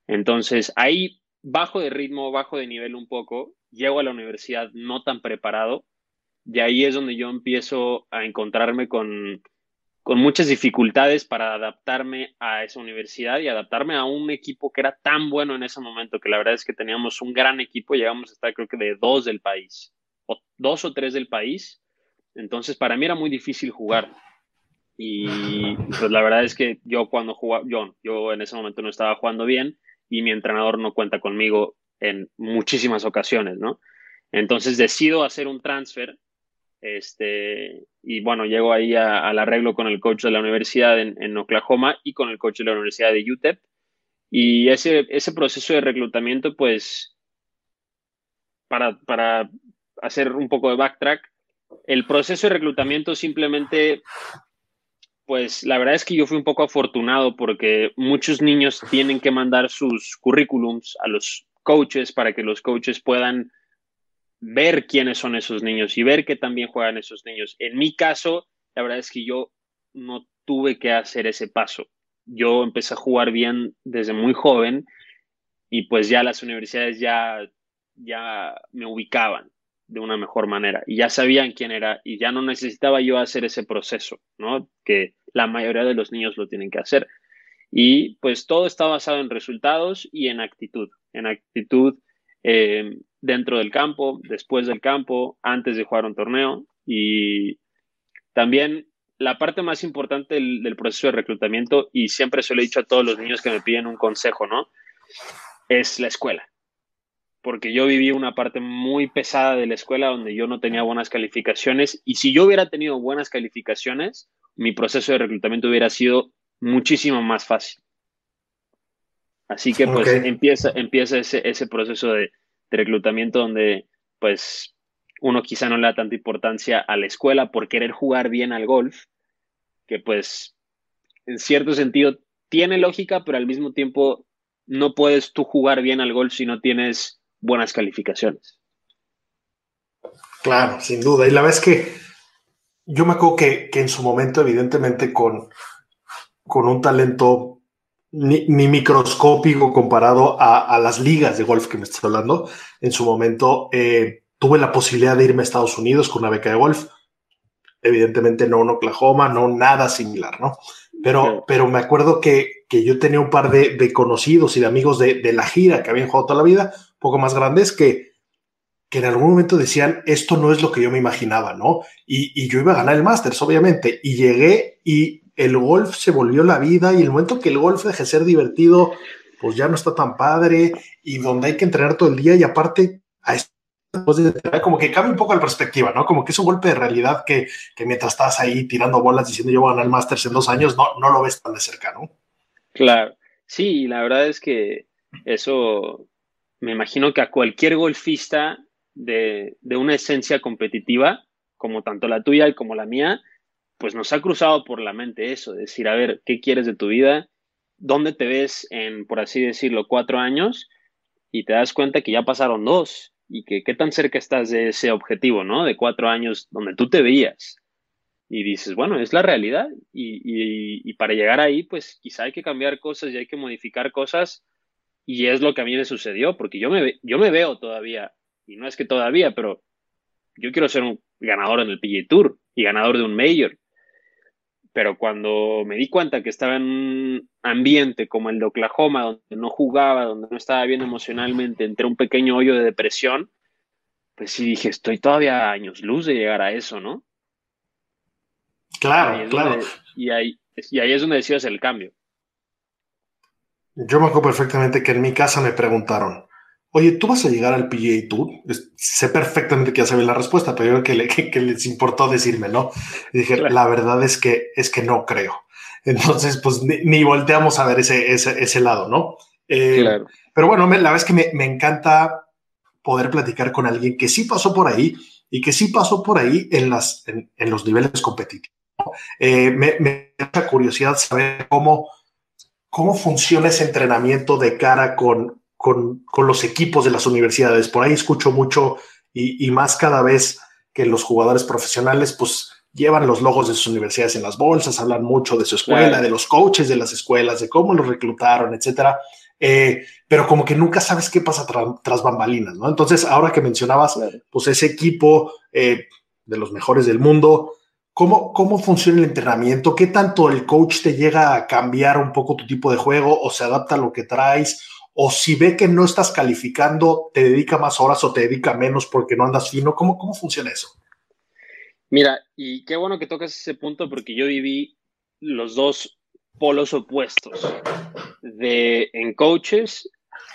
[SPEAKER 3] Entonces ahí bajo de ritmo, bajo de nivel un poco, llego a la universidad no tan preparado y ahí es donde yo empiezo a encontrarme con, con muchas dificultades para adaptarme a esa universidad y adaptarme a un equipo que era tan bueno en ese momento, que la verdad es que teníamos un gran equipo, llegamos a estar creo que de dos del país, o dos o tres del país, entonces para mí era muy difícil jugar. Y pues la verdad es que yo cuando jugaba, yo, yo en ese momento no estaba jugando bien, y mi entrenador no cuenta conmigo en muchísimas ocasiones, ¿no? Entonces decido hacer un transfer, este, y bueno, llego ahí al arreglo con el coach de la universidad en, Oklahoma y con el coach de la universidad de UTEP. Y ese, ese proceso de reclutamiento, pues, para, para hacer un poco de backtrack, el proceso de reclutamiento simplemente Pues la verdad es que yo fui un poco afortunado porque muchos niños tienen que mandar sus currículums a los coaches para que los coaches puedan ver quiénes son esos niños y ver que también juegan esos niños. En mi caso, la verdad es que yo no tuve que hacer ese paso. Yo empecé a jugar bien desde muy joven y pues ya las universidades ya, ya me ubicaban de una mejor manera y ya sabían quién era y ya no necesitaba yo hacer ese proceso, ¿no? Que la mayoría de los niños lo tienen que hacer. Y pues todo está basado en resultados y en actitud, en actitud eh, dentro del campo, después del campo, antes de jugar un torneo y también la parte más importante del, proceso de reclutamiento, y siempre se lo he dicho a todos los niños que me piden un consejo, ¿no? Es la escuela. Porque yo viví una parte muy pesada de la escuela donde yo no tenía buenas calificaciones, y si yo hubiera tenido buenas calificaciones, mi proceso de reclutamiento hubiera sido muchísimo más fácil. Así que pues okay. empieza, empieza ese, ese proceso de, de reclutamiento donde pues uno quizá no le da tanta importancia a la escuela por querer jugar bien al golf, que pues en cierto sentido tiene lógica, pero al mismo tiempo no puedes tú jugar bien al golf si no tienes buenas calificaciones.
[SPEAKER 2] Claro, sin duda. Y la verdad es que yo me acuerdo que, que en su momento, evidentemente, con, con un talento ni, ni microscópico comparado a, a, las ligas de golf que me estás hablando, en su momento eh, tuve la posibilidad de irme a Estados Unidos con una beca de golf. Evidentemente no en Oklahoma, no nada similar, ¿no? Pero, okay. pero me acuerdo que, que, yo tenía un par de, de conocidos y de amigos de, de, la gira que habían jugado toda la vida, un poco más grandes, que, que en algún momento decían, esto no es lo que yo me imaginaba, ¿no? Y, y yo iba a ganar el Masters, obviamente. Y llegué y el golf se volvió la vida y el momento que el golf deje de ser divertido, pues ya no está tan padre y donde hay que entrenar todo el día y aparte a esto como que cambia un poco la perspectiva, ¿no? Como que es un golpe de realidad que, que mientras estás ahí tirando bolas diciendo yo voy a ganar el Masters en dos años, no, no lo ves tan de cerca, ¿no?
[SPEAKER 3] Claro, sí, la verdad es que eso me imagino que a cualquier golfista de, de una esencia competitiva, como tanto la tuya como la mía, pues nos ha cruzado por la mente eso, decir, a ver, ¿qué quieres de tu vida? ¿Dónde te ves en, por así decirlo, cuatro años? Y te das cuenta que ya pasaron dos y que qué tan cerca estás de ese objetivo, ¿no? De cuatro años donde tú te veías. Y dices, bueno, es la realidad y, y, para llegar ahí, pues quizá hay que cambiar cosas y hay que modificar cosas y es lo que a mí me sucedió, porque yo me, yo me veo todavía, y no es que todavía, pero yo quiero ser un ganador en el PGA Tour y ganador de un Major pero cuando me di cuenta que estaba en un ambiente como el de Oklahoma, donde no jugaba, donde no estaba bien emocionalmente, entre un pequeño hoyo de depresión, pues sí dije, estoy todavía a años luz de llegar a eso, ¿no?
[SPEAKER 2] Claro, y claro.
[SPEAKER 3] Donde, y, ahí, y ahí es donde decides el cambio.
[SPEAKER 2] Yo me acuerdo perfectamente que en mi casa me preguntaron, Oye, ¿tú vas a llegar al PGA Tour? Sé perfectamente que ya saben la respuesta, pero yo creo que, le, que, que, les importó decirme, ¿no? Y dije, claro. la verdad es que, es que no creo. Entonces, pues ni, ni volteamos a ver ese, ese, ese lado, ¿no? Eh, claro. Pero bueno, me, la verdad es que me, me, encanta poder platicar con alguien que sí pasó por ahí y que sí pasó por ahí en, las, en, en los niveles competitivos. Eh, me, me da curiosidad saber cómo, cómo funciona ese entrenamiento de cara con, con, con, los equipos de las universidades. Por ahí escucho mucho y, y, más cada vez que los jugadores profesionales pues llevan los logos de sus universidades en las bolsas, hablan mucho de su escuela, claro. de los coaches de las escuelas, de cómo los reclutaron, etcétera. Eh, pero como que nunca sabes qué pasa tra tras bambalinas, ¿no? Entonces, ahora que mencionabas, claro. pues ese equipo eh, de los mejores del mundo, ¿Cómo, ¿Cómo funciona el entrenamiento? ¿Qué tanto el coach te llega a cambiar un poco tu tipo de juego o se adapta a lo que traes? O si ve que no estás calificando, te dedica más horas o te dedica menos porque no andas fino. ¿Cómo, cómo funciona eso?
[SPEAKER 3] Mira, y qué bueno que tocas ese punto porque yo viví los dos polos opuestos de en coaches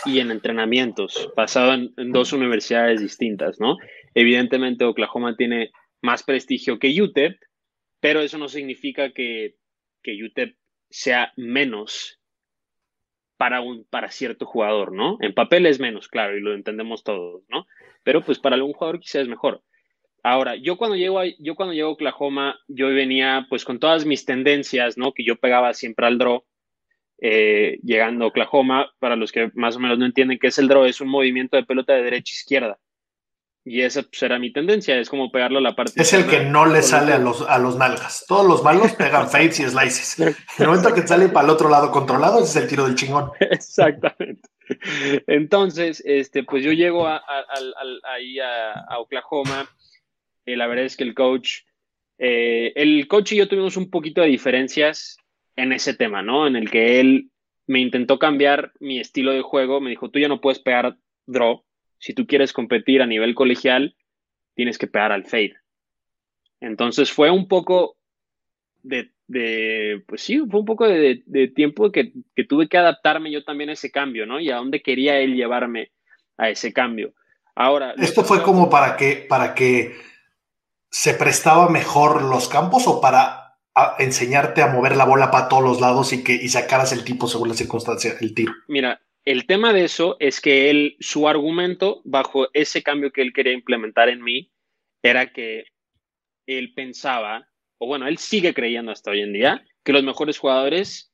[SPEAKER 3] y en entrenamientos, basado en, en dos universidades distintas, ¿no? Evidentemente Oklahoma tiene más prestigio que UTEP, pero eso no significa que, que UTEP sea menos para, un, para cierto jugador, ¿no? En papel es menos, claro, y lo entendemos todos, ¿no? Pero pues para algún jugador quizás es mejor. Ahora, yo cuando llego a, yo cuando llego a Oklahoma, yo venía pues con todas mis tendencias, ¿no? Que yo pegaba siempre al draw, eh, llegando a Oklahoma, para los que más o menos no entienden qué es el draw, es un movimiento de pelota de derecha a izquierda. Y esa pues, era mi tendencia, es como pegarlo a la parte.
[SPEAKER 2] Es el que no le sale a los, a los nalgas. Todos los malos pegan fades y slices. El momento que sale para el otro lado controlado, ese es el tiro del chingón.
[SPEAKER 3] Exactamente. Entonces, este, pues yo llego a, ahí a, Oklahoma. Y la verdad es que el coach, eh, el coach y yo tuvimos un poquito de diferencias en ese tema, ¿no? En el que él me intentó cambiar mi estilo de juego. Me dijo, tú ya no puedes pegar draw si tú quieres competir a nivel colegial, tienes que pegar al fade. Entonces fue un poco de, pues sí, fue un poco de, tiempo que, tuve que adaptarme yo también a ese cambio, ¿no? Y a dónde quería él llevarme a ese cambio. Ahora.
[SPEAKER 2] ¿Esto fue como para que, para que se prestaba mejor los campos o para enseñarte a mover la bola para todos los lados y que y sacaras el tipo según la circunstancia, el tiro?
[SPEAKER 3] Mira, el tema de eso es que él, su argumento bajo ese cambio que él quería implementar en mí era que él pensaba, o bueno, él sigue creyendo hasta hoy en día, que los mejores jugadores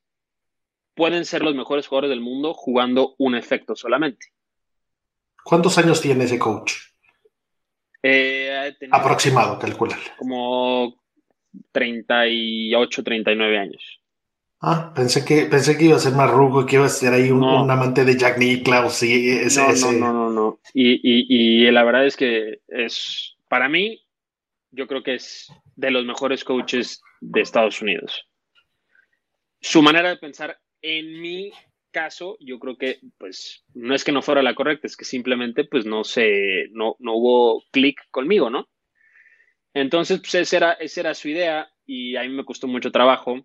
[SPEAKER 3] pueden ser los mejores jugadores del mundo jugando un efecto solamente.
[SPEAKER 2] ¿Cuántos años tiene ese coach?
[SPEAKER 3] Eh,
[SPEAKER 2] Aproximado, calcular.
[SPEAKER 3] Como 38, 39 años.
[SPEAKER 2] Ah, pensé que, pensé que iba a ser más rugo, que iba a ser ahí un, amante de Jack Nicklaus y ese.
[SPEAKER 3] No, no, no, no, Y, y, y, la verdad es que es, para mí, yo creo que es de los mejores coaches de Estados Unidos. Su manera de pensar, en mi caso, yo creo que, pues, no es que no fuera la correcta, es que simplemente, pues, no se, no, no hubo clic conmigo, ¿no? Entonces, pues, esa era, esa era su idea y a mí me costó mucho trabajo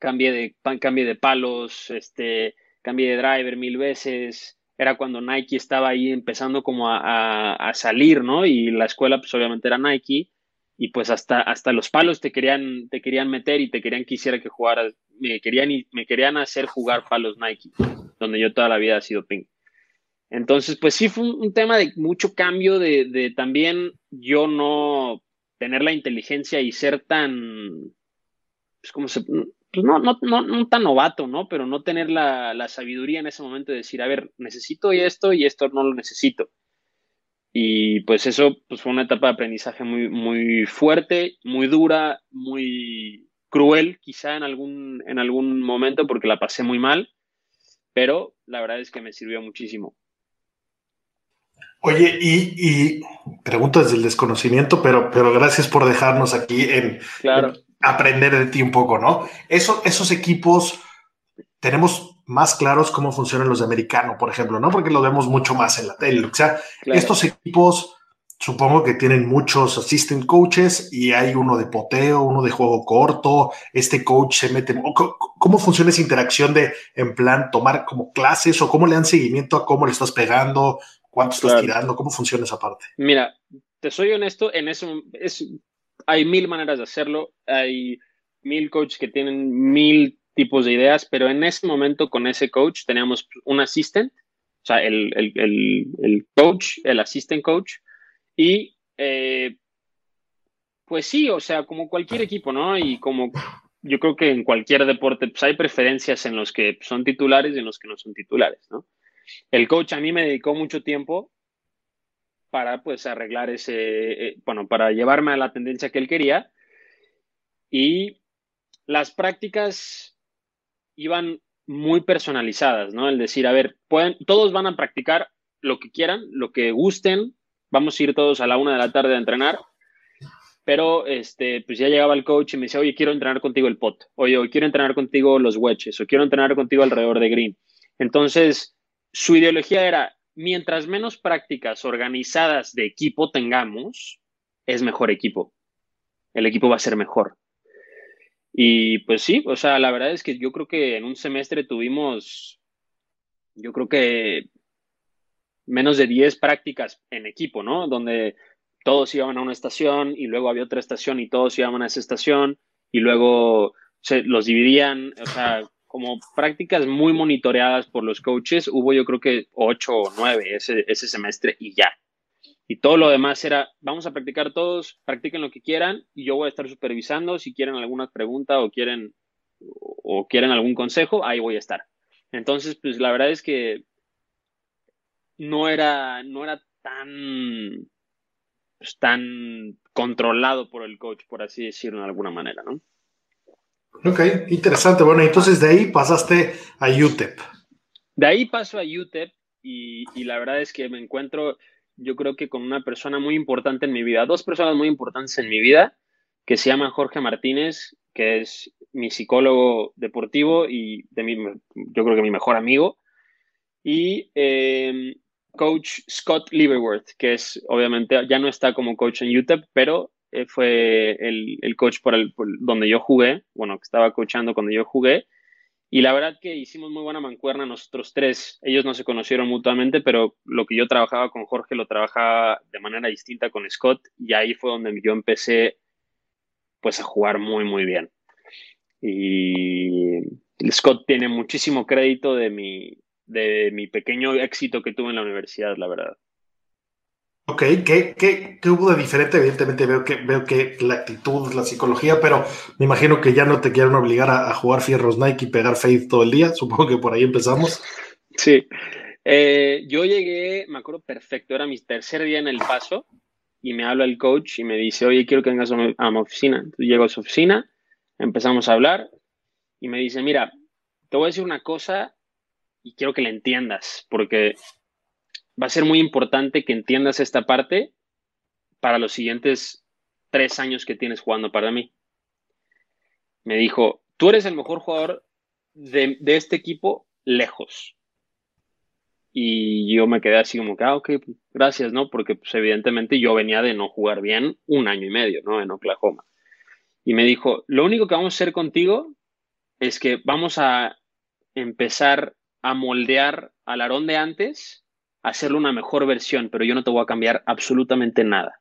[SPEAKER 3] cambié de, cambie de palos, este, cambié de driver mil veces. Era cuando Nike estaba ahí empezando como a, salir, ¿no? Y la escuela, pues obviamente era Nike. Y pues hasta, hasta los palos te querían, te querían meter y te querían que hiciera que jugaras. Me querían, me querían hacer jugar palos Nike, donde yo toda la vida he sido ping. Entonces, pues sí fue un, tema de mucho cambio, de, de también yo no tener la inteligencia y ser tan, pues como se, pues no, no, no, tan novato, ¿no? Pero no tener la, la, sabiduría en ese momento de decir, a ver, necesito esto y esto no lo necesito. Y pues eso pues fue una etapa de aprendizaje muy, muy fuerte, muy dura, muy cruel quizá en algún, en algún momento porque la pasé muy mal, pero la verdad es que me sirvió muchísimo.
[SPEAKER 2] Oye, y, y pregunto desde el desconocimiento, pero, pero gracias por dejarnos aquí en,
[SPEAKER 3] claro
[SPEAKER 2] aprender de ti un poco, ¿no? Eso, esos equipos tenemos más claros cómo funcionan los de americano, por ejemplo, ¿no? Porque lo vemos mucho más en la tele. O sea, estos equipos supongo que tienen muchos assistant coaches y hay uno de poteo, uno de juego corto, este coach se mete... ¿Cómo funciona esa interacción de, en plan, tomar como clases o cómo le dan seguimiento a cómo le estás pegando, cuánto estás tirando, cómo funciona esa parte?
[SPEAKER 3] Mira, te soy honesto, en eso es hay mil maneras de hacerlo, hay mil coaches que tienen mil tipos de ideas, pero en ese momento con ese coach teníamos un assistant, o sea, el, coach, el assistant coach, y eh, pues sí, o sea, como cualquier equipo, ¿no? Y como yo creo que en cualquier deporte pues hay preferencias en los que son titulares y en los que no son titulares, ¿no? El coach a mí me dedicó mucho tiempo para pues arreglar ese, eh, bueno, para llevarme a la tendencia que él quería. Y las prácticas iban muy personalizadas, ¿no? El decir, a ver, pueden, todos van a practicar lo que quieran, lo que gusten, vamos a ir todos a la una de la tarde a entrenar, pero este, pues ya llegaba el coach y me decía, oye, quiero entrenar contigo el pot, oye, hoy quiero entrenar contigo los wedges, o quiero entrenar contigo alrededor de green. Entonces, su ideología era, mientras menos prácticas organizadas de equipo tengamos, es mejor equipo. El equipo va a ser mejor. Y pues sí, o sea, la verdad es que yo creo que en un semestre tuvimos, yo creo que menos de 10 prácticas en equipo, ¿no? Donde todos iban a una estación y luego había otra estación y todos iban a esa estación y luego se los dividían, o sea, como prácticas muy monitoreadas por los coaches, hubo yo creo que ocho o nueve ese, ese semestre y ya. Y todo lo demás era, vamos a practicar todos, practiquen lo que quieran y yo voy a estar supervisando. Si quieren alguna pregunta o quieren, o quieren algún consejo, ahí voy a estar. Entonces, pues la verdad es que no era, no era tan, pues, tan controlado por el coach, por así decirlo de alguna manera, ¿no?
[SPEAKER 2] Ok, interesante. Bueno, entonces de ahí pasaste a UTEP.
[SPEAKER 3] De ahí paso a UTEP y, y, la verdad es que me encuentro, yo creo que con una persona muy importante en mi vida, dos personas muy importantes en mi vida, que se llaman Jorge Martínez, que es mi psicólogo deportivo y de mi, yo creo que mi mejor amigo, y eh, coach Scott Lieberworth, que es obviamente, ya no está como coach en UTEP, pero eh, fue el, el coach por, el, por donde yo jugué, bueno, que estaba coachando cuando yo jugué, y la verdad que hicimos muy buena mancuerna nosotros tres. Ellos no se conocieron mutuamente, pero lo que yo trabajaba con Jorge lo trabajaba de manera distinta con Scott y ahí fue donde yo empecé pues a jugar muy muy bien. Y Scott tiene muchísimo crédito de mi, de mi pequeño éxito que tuve en la universidad, la verdad.
[SPEAKER 2] Ok, ¿qué, qué, qué hubo de diferente? Evidentemente veo que, veo que la actitud, la psicología, pero me imagino que ya no te quieren obligar a, a jugar fierros Nike y pegar Faith todo el día. Supongo que por ahí empezamos.
[SPEAKER 3] Sí. Eh, yo llegué, me acuerdo perfecto, era mi tercer día en el paso y me habla el coach y me dice, oye, quiero que vengas a mi, oficina. Entonces llego a su oficina, empezamos a hablar y me dice, mira, te voy a decir una cosa y quiero que la entiendas, porque va a ser muy importante que entiendas esta parte para los siguientes tres años que tienes jugando para mí. Me dijo, tú eres el mejor jugador de, este equipo lejos. Y yo me quedé así como que, ah, ok, gracias, ¿no? Porque pues, evidentemente yo venía de no jugar bien un año y medio, ¿no? En Oklahoma. Y me dijo, lo único que vamos a hacer contigo es que vamos a empezar a moldear al Aarón de antes hacerle una mejor versión, pero yo no te voy a cambiar absolutamente nada.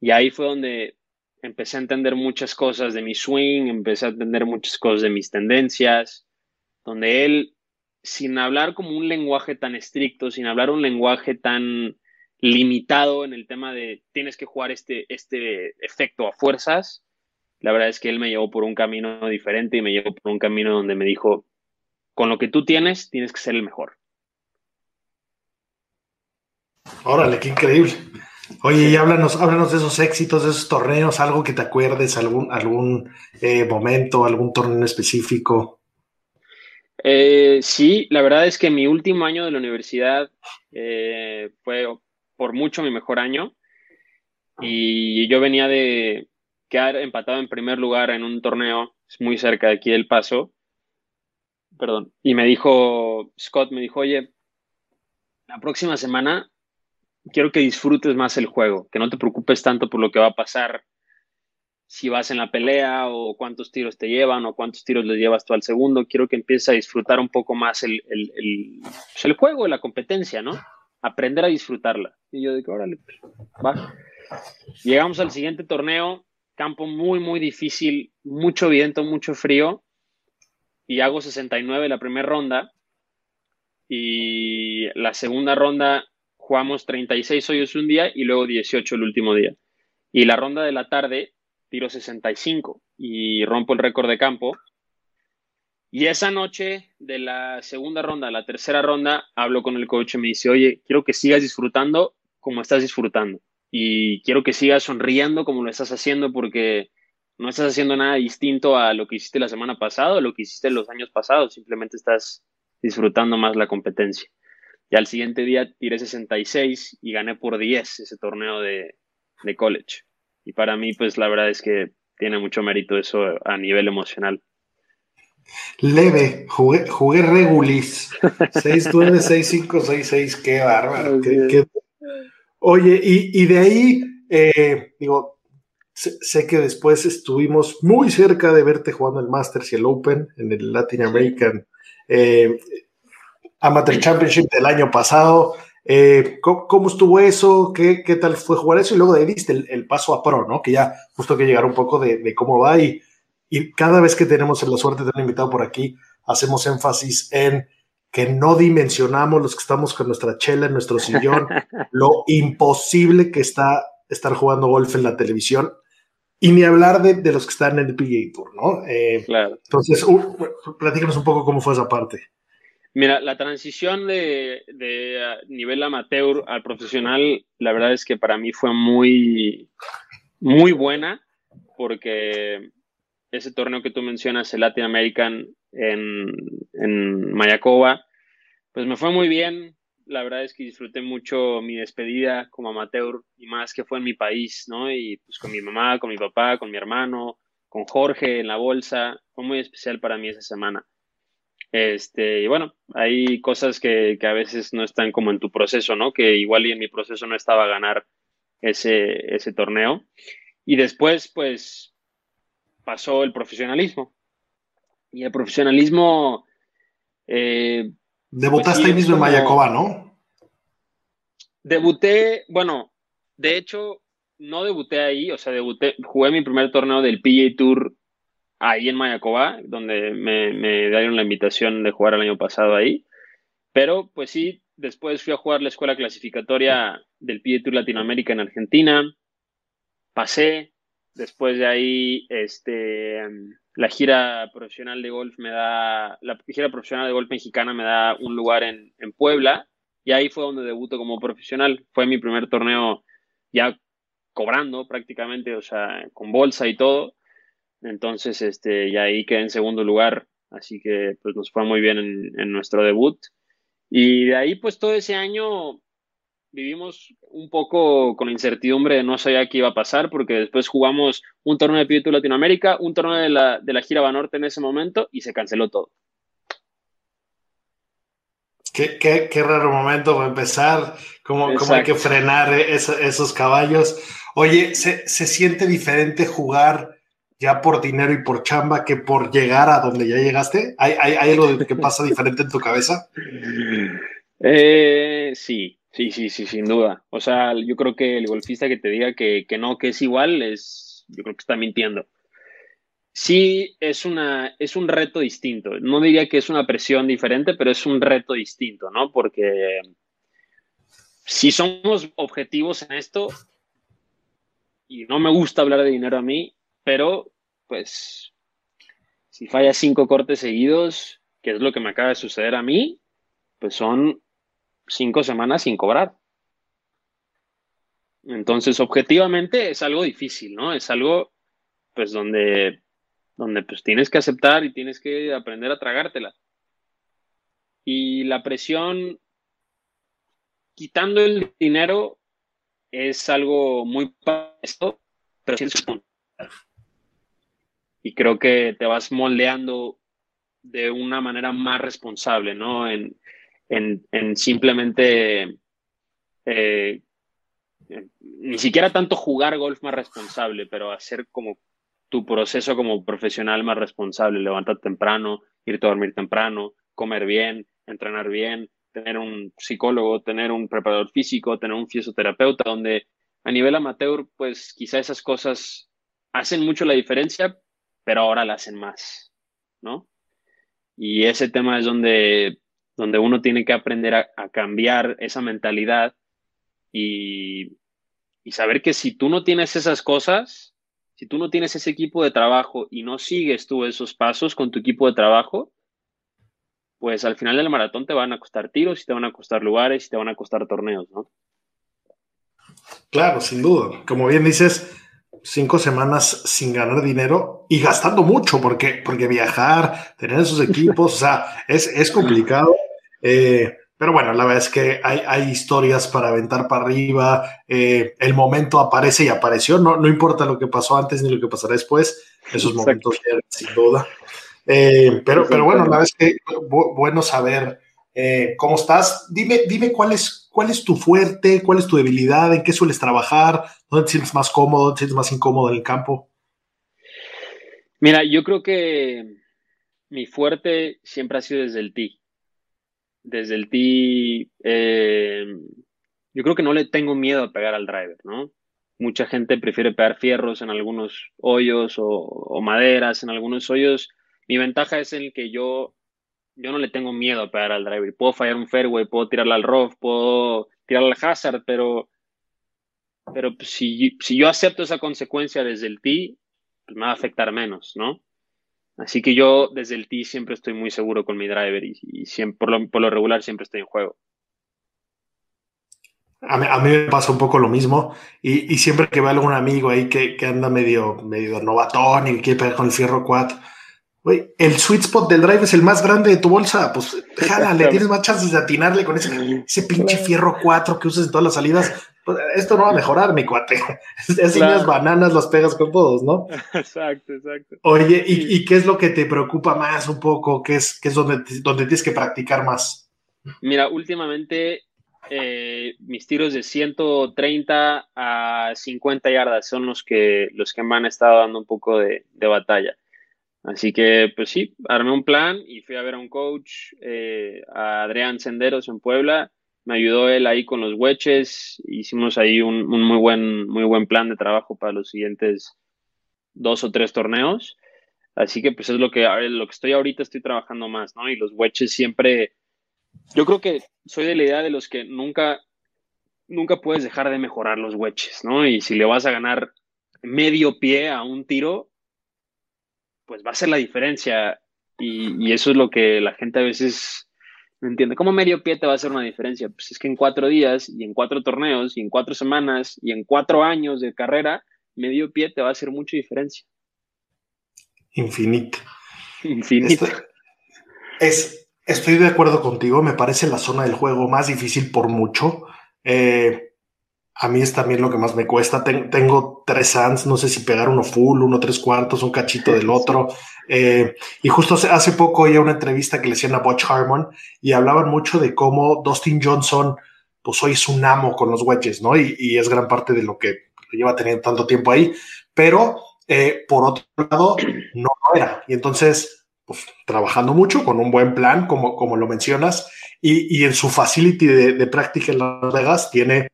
[SPEAKER 3] Y ahí fue donde empecé a entender muchas cosas de mi swing, empecé a entender muchas cosas de mis tendencias, donde él, sin hablar como un lenguaje tan estricto, sin hablar un lenguaje tan limitado en el tema de tienes que jugar este, este efecto a fuerzas, la verdad es que él me llevó por un camino diferente y me llevó por un camino donde me dijo, con lo que tú tienes, tienes que ser el mejor.
[SPEAKER 2] Órale, qué increíble. Oye, y háblanos, háblanos de esos éxitos, de esos torneos, algo que te acuerdes, algún, algún eh, momento, algún torneo específico.
[SPEAKER 3] Eh, sí, la verdad es que mi último año de la universidad eh, fue por mucho mi mejor año y yo venía de quedar empatado en primer lugar en un torneo muy cerca de aquí del Paso. Perdón. Y me dijo, Scott me dijo, oye, la próxima semana quiero que disfrutes más el juego, que no te preocupes tanto por lo que va a pasar si vas en la pelea o cuántos tiros te llevan o cuántos tiros le llevas tú al segundo. Quiero que empieces a disfrutar un poco más el, el, el, pues juego, la competencia, ¿no? Aprender a disfrutarla. Y yo digo, órale, pues, va. Llegamos al siguiente torneo, campo muy, muy difícil, mucho viento, mucho frío, y hago 69 la primera ronda. Y la segunda ronda jugamos 36 hoyos un día y luego 18 el último día. Y la ronda de la tarde tiro 65 y rompo el récord de campo. Y esa noche de la segunda ronda la tercera ronda, hablo con el coach y me dice, oye, quiero que sigas disfrutando como estás disfrutando. Y quiero que sigas sonriendo como lo estás haciendo porque no estás haciendo nada distinto a lo que hiciste la semana pasada o lo que hiciste los años pasados. Simplemente estás disfrutando más la competencia. Y al siguiente día tiré 66 y gané por 10 ese torneo de, de college. Y para mí, pues la verdad es que tiene mucho mérito eso a nivel emocional.
[SPEAKER 2] Leve, jugué, jugué regulis. 6-9, 6-5, 6-6, qué bárbaro. Qué, qué... Oye, y, y, de ahí, eh, digo, sé, sé, que después estuvimos muy cerca de verte jugando el Masters y el Open en el Latin American. Eh, Amateur Championship del año pasado. Eh, ¿cómo, ¿cómo, estuvo eso? ¿Qué, ¿Qué, tal fue jugar eso? Y luego de ahí diste el, el, paso a Pro, ¿no? Que ya justo que llegar un poco de, de cómo va. Y, y, cada vez que tenemos la suerte de tener un invitado por aquí, hacemos énfasis en que no dimensionamos los que estamos con nuestra chela en nuestro sillón, lo imposible que está estar jugando golf en la televisión y ni hablar de, los que están en el PGA Tour, ¿no?
[SPEAKER 3] Eh, claro.
[SPEAKER 2] Entonces, uh, platícanos un poco cómo fue esa parte.
[SPEAKER 3] Mira, la transición de, nivel amateur al profesional, la verdad es que para mí fue muy, muy buena, porque ese torneo que tú mencionas, el Latin American en, en Mayacoba, pues me fue muy bien. La verdad es que disfruté mucho mi despedida como amateur y más que fue en mi país, ¿no? Y pues con mi mamá, con mi papá, con mi hermano, con Jorge en la bolsa. Fue muy especial para mí esa semana. Este, y bueno, hay cosas que, que, a veces no están como en tu proceso, ¿no? Que igual y en mi proceso no estaba a ganar ese, ese torneo. Y después, pues, pasó el profesionalismo. Y el profesionalismo...
[SPEAKER 2] Eh, Debutaste pues ahí mismo en Mayacoba, ¿no?
[SPEAKER 3] Debuté, bueno, de hecho, no debuté ahí, o sea, debuté, jugué mi primer torneo del PGA Tour ahí en Mayacoba, donde me, me dieron la invitación de jugar el año pasado ahí. Pero pues sí, después fui a jugar la escuela clasificatoria del PGA Tour Latinoamérica en Argentina. Pasé. Después de ahí, este, la gira profesional de golf me da, la gira profesional de golf mexicana me da un lugar en, en Puebla. Y ahí fue donde debuto como profesional. Fue mi primer torneo ya cobrando prácticamente, o sea, con bolsa y todo. Entonces, este, ya ahí quedé en segundo lugar, así que pues nos fue muy bien en, nuestro debut. Y de ahí, pues todo ese año vivimos un poco con incertidumbre de no sabía qué iba a pasar, porque después jugamos un torneo de Pietro Latinoamérica, un torneo de la, de la Gira Banorte en ese momento y se canceló todo.
[SPEAKER 2] Qué, qué, qué raro momento para empezar, cómo, cómo hay que frenar esos caballos. Oye, ¿se, ¿se siente diferente jugar ya por dinero y por chamba que por llegar a donde ya llegaste? ¿Hay, hay, algo que pasa diferente en tu cabeza?
[SPEAKER 3] Eh, sí, sí, sí, sí, sin duda. O sea, yo creo que el golfista que te diga que, que no, que es igual, es, yo creo que está mintiendo. Sí, es, una, es un reto distinto. No diría que es una presión diferente, pero es un reto distinto, ¿no? Porque si somos objetivos en esto, y no me gusta hablar de dinero a mí, pero pues si falla cinco cortes seguidos, que es lo que me acaba de suceder a mí, pues son cinco semanas sin cobrar. Entonces, objetivamente es algo difícil, ¿no? Es algo, pues, donde, donde pues tienes que aceptar y tienes que aprender a tragártela. Y la presión, quitando el dinero, es algo muy esto, pero sí es un y creo que te vas moldeando de una manera más responsable, ¿no? En, simplemente eh, ni siquiera tanto jugar golf más responsable, pero hacer como tu proceso como profesional más responsable, levantar temprano, irte a dormir temprano, comer bien, entrenar bien, tener un psicólogo, tener un preparador físico, tener un fisioterapeuta, donde a nivel amateur, pues quizá esas cosas hacen mucho la diferencia, pero ahora la hacen más, ¿no? Y ese tema es donde, donde uno tiene que aprender a, cambiar esa mentalidad y, y saber que si tú no tienes esas cosas, si tú no tienes ese equipo de trabajo y no sigues tú esos pasos con tu equipo de trabajo, pues al final del maratón te van a costar tiros y te van a costar lugares y te van a costar torneos, ¿no?
[SPEAKER 2] Claro, sin duda. Como bien dices, cinco semanas sin ganar dinero y gastando mucho, porque, porque viajar, tener esos equipos, o sea, es, es complicado. Eh, pero bueno, la verdad es que hay, hay historias para aventar para arriba. Eh, el momento aparece y apareció. No, no importa lo que pasó antes ni lo que pasará después. Esos momentos sin duda. Eh, pero, pero bueno, la verdad es que bueno saber cómo estás. Dime, dime cuál es ¿Cuál es tu fuerte? ¿Cuál es tu debilidad? ¿En qué sueles trabajar? ¿Dónde te sientes más cómodo? ¿Dónde te sientes más incómodo en el campo?
[SPEAKER 3] Mira, yo creo que mi fuerte siempre ha sido desde el tee. Desde el tee, eh, yo creo que no le tengo miedo a pegar al driver, ¿no? Mucha gente prefiere pegar fierros en algunos hoyos o, o maderas en algunos hoyos. Mi ventaja es en el que yo yo no le tengo miedo a pegar al driver. Puedo fallar un fairway, puedo tirarle al rough, puedo tirarle al hazard, pero, pero pues, si, si yo acepto esa consecuencia desde el tee, pues me va a afectar menos, ¿no? Así que yo desde el tee siempre estoy muy seguro con mi driver y, siempre, por, lo, por lo regular siempre estoy en juego.
[SPEAKER 2] A mí, me pasa un poco lo mismo y, y, siempre que veo algún amigo ahí que, que, anda medio, medio novatón y quiere pegar con el fierro quad, el sweet spot del drive es el más grande de tu bolsa, pues le tienes más chances de atinarle con ese, ese pinche fierro 4 que usas en todas las salidas. Pues, esto no va a mejorar, mi cuate. Esas bananas las pegas con todos, ¿no?
[SPEAKER 3] Exacto, exacto.
[SPEAKER 2] Oye, ¿y, ¿y, qué es lo que te preocupa más un poco? ¿Qué es, qué es donde, donde tienes que practicar más?
[SPEAKER 3] Mira, últimamente eh, mis tiros de 130 a 50 yardas son los que, los que me han estado dando un poco de, de batalla. Así que, pues sí, armé un plan y fui a ver a un coach, eh, a Adrián Senderos en Puebla. Me ayudó él ahí con los hueches. Hicimos ahí un, muy, buen, muy buen plan de trabajo para los siguientes dos o tres torneos. Así que, pues es lo que, lo que estoy ahorita, estoy trabajando más, ¿no? Y los hueches siempre. Yo creo que soy de la idea de los que nunca, nunca puedes dejar de mejorar los hueches, ¿no? Y si le vas a ganar medio pie a un tiro, pues va a ser la diferencia. Y, eso es lo que la gente a veces no entiende. ¿Cómo medio pie te va a hacer una diferencia? Pues es que en cuatro días y en cuatro torneos y en cuatro semanas y en cuatro años de carrera, medio pie te va a hacer mucha diferencia.
[SPEAKER 2] Infinito.
[SPEAKER 3] Infinito.
[SPEAKER 2] es, estoy de acuerdo contigo, me parece la zona del juego más difícil por mucho. Eh, a mí es también lo que más me cuesta. tengo tres sands, no sé si pegar uno full, uno tres cuartos, un cachito del otro. Eh, y justo hace, poco oí una entrevista que le hacían a Butch Harmon y hablaban mucho de cómo Dustin Johnson, pues hoy es un amo con los wedges, ¿no? Y, es gran parte de lo que lleva teniendo tanto tiempo ahí. Pero eh, por otro lado, no era. Y entonces, pues trabajando mucho con un buen plan, como, como lo mencionas, y, en su facility de, de práctica en Las Vegas tiene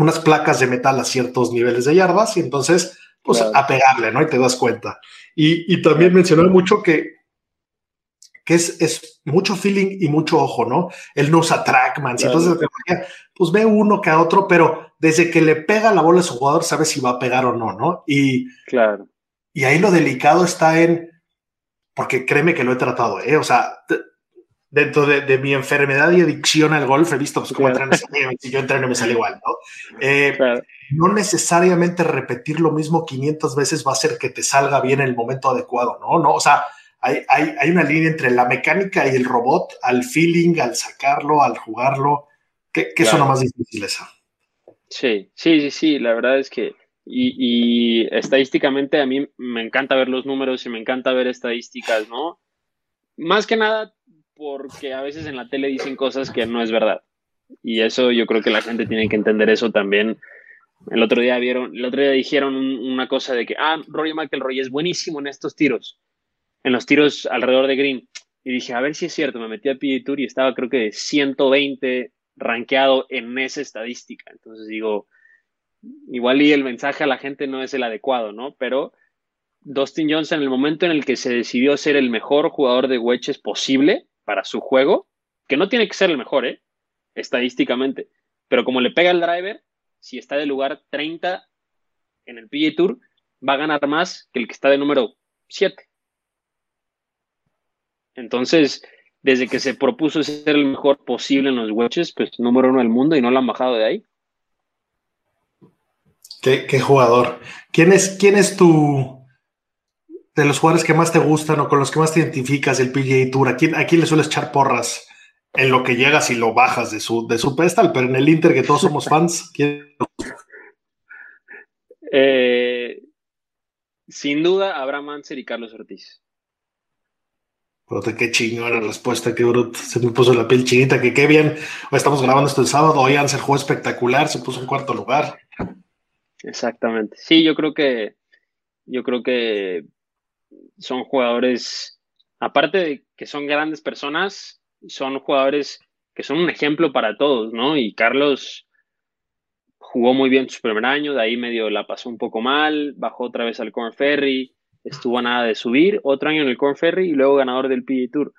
[SPEAKER 2] unas placas de metal a ciertos niveles de yardas y entonces, pues a pegarle, ¿no? Y te das cuenta. Y, y también mencionó mucho que, que es, es, mucho feeling y mucho ojo, ¿no? Él no usa trackman, entonces pues ve uno que a otro, pero desde que le pega la bola a su jugador sabe si va a pegar o no, ¿no? Y,
[SPEAKER 3] claro.
[SPEAKER 2] y ahí lo delicado está en, porque créeme que lo he tratado, ¿eh? O sea, dentro de, mi enfermedad y adicción al golf, he visto pues, cómo entrenan, si yo entreno me sale igual, ¿no? Eh, no necesariamente repetir lo mismo 500 veces va a hacer que te salga bien en el momento adecuado, ¿no? ¿No? O sea, hay, hay, hay una línea entre la mecánica y el robot, al feeling, al sacarlo, al jugarlo, que, que claro. más difícil esa.
[SPEAKER 3] Sí, sí, sí, sí, la verdad es que y, y, estadísticamente a mí me encanta ver los números y me encanta ver estadísticas, ¿no? Más que nada porque a veces en la tele dicen cosas que no es verdad. Y eso yo creo que la gente tiene que entender eso también. El otro día vieron, el otro día dijeron una cosa de que, ah, Rory McIlroy es buenísimo en estos tiros, en los tiros alrededor de Green. Y dije, a ver si es cierto, me metí a PGA Tour y estaba creo que de 120 rankeado en esa estadística. Entonces digo, igual y el mensaje a la gente no es el adecuado, ¿no? Pero Dustin Johnson, en el momento en el que se decidió ser el mejor jugador de wedges posible, para su juego, que no tiene que ser el mejor, ¿eh? estadísticamente, pero como le pega el driver, si está de lugar 30 en el PGA Tour, va a ganar más que el que está de número 7. Entonces, desde que se propuso ser el mejor posible en los wedges, pues número uno del mundo y no lo han bajado de ahí.
[SPEAKER 2] Qué, jugador. ¿Quién es, quién es tu, de los jugadores que más te gustan o con los que más te identificas el PGA Tour? ¿A quién, le sueles echar porras en lo que llegas y lo bajas de su, de su pedestal? Pero en el Inter, que todos somos fans, ¿quién?
[SPEAKER 3] Eh, sin duda, Abraham Manser y Carlos Ortiz.
[SPEAKER 2] Pero qué chingón la respuesta, qué bruto. Se me puso la piel chinita, que qué bien. Hoy estamos grabando esto el sábado, hoy Anser jugó espectacular, se puso en cuarto lugar.
[SPEAKER 3] Exactamente. Sí, yo creo que yo creo que son jugadores, aparte de que son grandes personas, son jugadores que son un ejemplo para todos, ¿no? Y Carlos jugó muy bien su primer año, de ahí medio la pasó un poco mal, bajó otra vez al Corn Ferry, estuvo a nada de subir, otro año en el Corn Ferry y luego ganador del PGA Tour.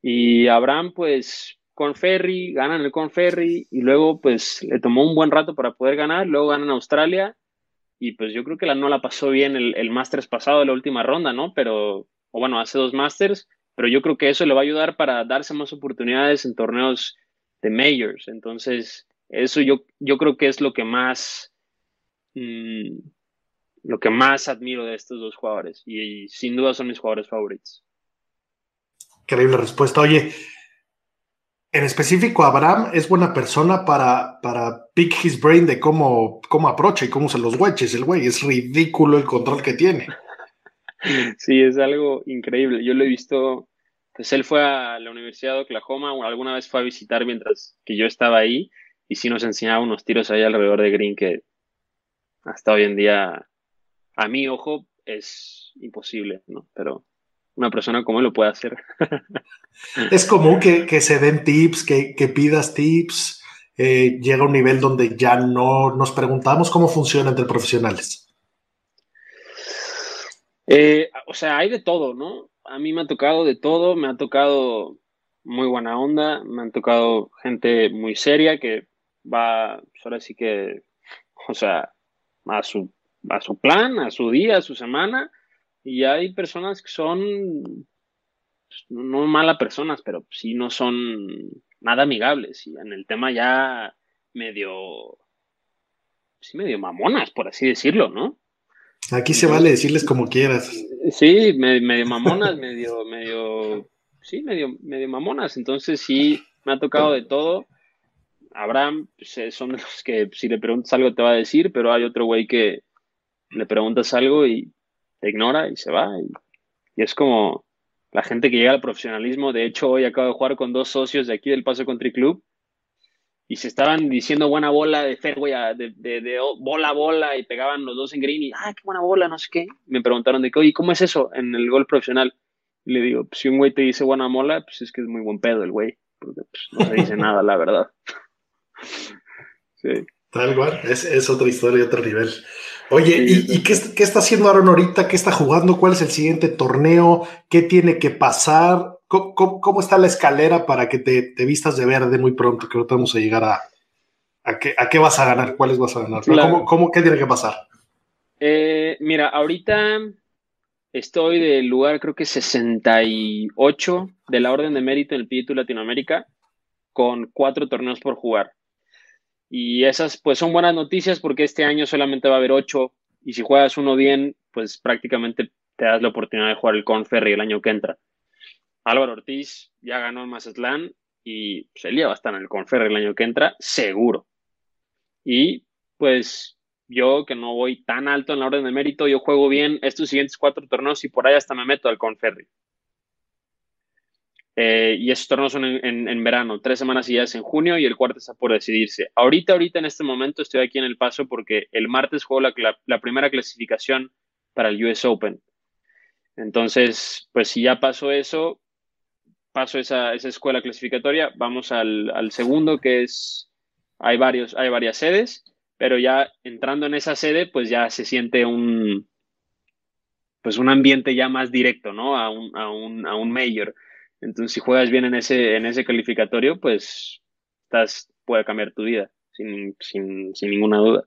[SPEAKER 3] Y Abraham, pues, con Ferry, ganan el con Ferry y luego, pues, le tomó un buen rato para poder ganar. Luego ganan Australia y, pues, yo creo que la, no la pasó bien el, el Masters pasado de la última ronda, ¿no? Pero, o bueno, hace dos Masters, pero yo creo que eso le va a ayudar para darse más oportunidades en torneos de Majors. Entonces, eso yo, yo creo que es lo que más. Mm, lo que más admiro de estos dos jugadores. Y, sin duda son mis jugadores favoritos.
[SPEAKER 2] Increíble respuesta. Oye, en específico, Abraham es buena persona para, para pick his brain de cómo, cómo aprocha y cómo se los hueches. El güey es ridículo el control que tiene.
[SPEAKER 3] Sí, es algo increíble. Yo lo he visto. Pues él fue a la Universidad de Oklahoma, alguna vez fue a visitar mientras que yo estaba ahí y sí nos enseñaba unos tiros ahí alrededor de Green que hasta hoy en día a mi ojo es imposible, ¿no? Pero una persona como él lo puede hacer.
[SPEAKER 2] es común que, se den tips, que, pidas tips. Eh, llega a un nivel donde ya no nos preguntamos cómo funciona entre profesionales.
[SPEAKER 3] Eh, o sea, hay de todo, ¿no? A mí me ha tocado de todo, me ha tocado muy buena onda, me han tocado gente muy seria que va, pues ahora sí que, o sea, a su a su plan, a su día, a su semana, y hay personas que son pues, no malas personas, pero sí no son nada amigables, y en el tema ya medio, sí, medio mamonas, por así decirlo, ¿no?
[SPEAKER 2] Aquí se vale decirles como quieras.
[SPEAKER 3] Sí, medio, mamonas, medio, medio, sí, medio, medio mamonas, entonces sí, me ha tocado de todo. Abraham pues, eh, son los que si le preguntas algo te va a decir, pero hay otro güey que, le preguntas algo y ignora y se va. Y, es como la gente que llega al profesionalismo. De hecho, hoy acabo de jugar con dos socios de aquí del Paso Country Club y se estaban diciendo buena bola de fairway, de, de, bola a bola y pegaban los dos en green y, ah, qué buena bola, no sé qué. Me preguntaron de qué, oye, ¿cómo es eso en el golf profesional? Y le digo, pues, si un güey te dice buena bola, pues es que es muy buen pedo el güey, porque pues, no se dice nada, la verdad.
[SPEAKER 2] sí. Tal cual, es, es otra historia, otro nivel. Oye, ¿y, qué, está haciendo Aaron ahorita? ¿Qué está jugando? ¿Cuál es el siguiente torneo? ¿Qué tiene que pasar? ¿Cómo, está la escalera para que te, vistas de verde muy pronto? Que ahorita vamos a llegar a, a, qué, a qué vas a ganar, cuáles vas a ganar. ¿cómo, qué tiene que pasar?
[SPEAKER 3] Eh, mira, ahorita estoy del lugar, creo que 68 de la orden de mérito en el PITU Latinoamérica, con cuatro torneos por jugar. Y esas pues son buenas noticias porque este año solamente va a haber ocho y si juegas uno bien, pues prácticamente te das la oportunidad de jugar el Conferry el año que entra. Álvaro Ortiz ya ganó el Mazatlán y pues, va a estar en el Conferry el año que entra, seguro. Y pues yo que no voy tan alto en la orden de mérito, yo juego bien estos siguientes cuatro torneos y por ahí hasta me meto al Conferry. Eh, y esos torneos son en, verano, tres semanas y ya es en junio y el cuarto está por decidirse. Ahorita, ahorita en este momento estoy aquí en El Paso porque el martes juego la, primera clasificación para el US Open. Entonces, pues si ya pasó eso, paso esa, esa escuela clasificatoria, vamos al, al, segundo que es, hay, varios, hay varias sedes, pero ya entrando en esa sede, pues ya se siente un, pues un ambiente ya más directo, ¿no? A un, a un, a un mayor entonces, si juegas bien en ese, en ese calificatorio, pues estás, puede cambiar tu vida, sin, ninguna duda.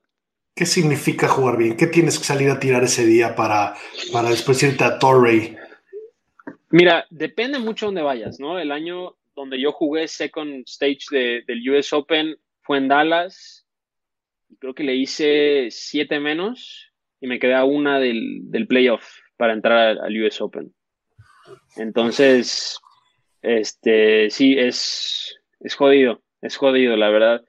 [SPEAKER 2] ¿Qué significa jugar bien? ¿Qué tienes que salir a tirar ese día para, para después irte a Torrey?
[SPEAKER 3] Mira, depende mucho dónde vayas, ¿no? El año donde yo jugué second stage del US Open fue en Dallas. Creo que le hice siete menos y me quedé a una del, del playoff para entrar al US Open. Entonces, este, sí, es, es jodido, es jodido, la verdad.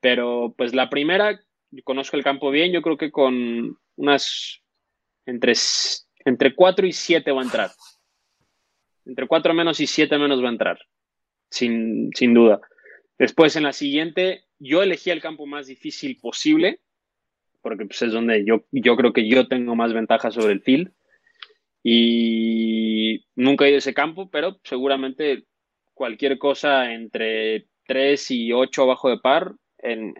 [SPEAKER 3] Pero pues la primera, conozco el campo bien, yo creo que con unas entre, entre 4 y 7 va a entrar. Entre 4 menos y 7 menos va a entrar, sin, sin duda. Después en la siguiente, yo elegí el campo más difícil posible, porque pues, es donde yo, yo creo que yo tengo más ventaja sobre el field. Y nunca he ido a ese campo, pero seguramente cualquier cosa entre 3 y 8 abajo de par en,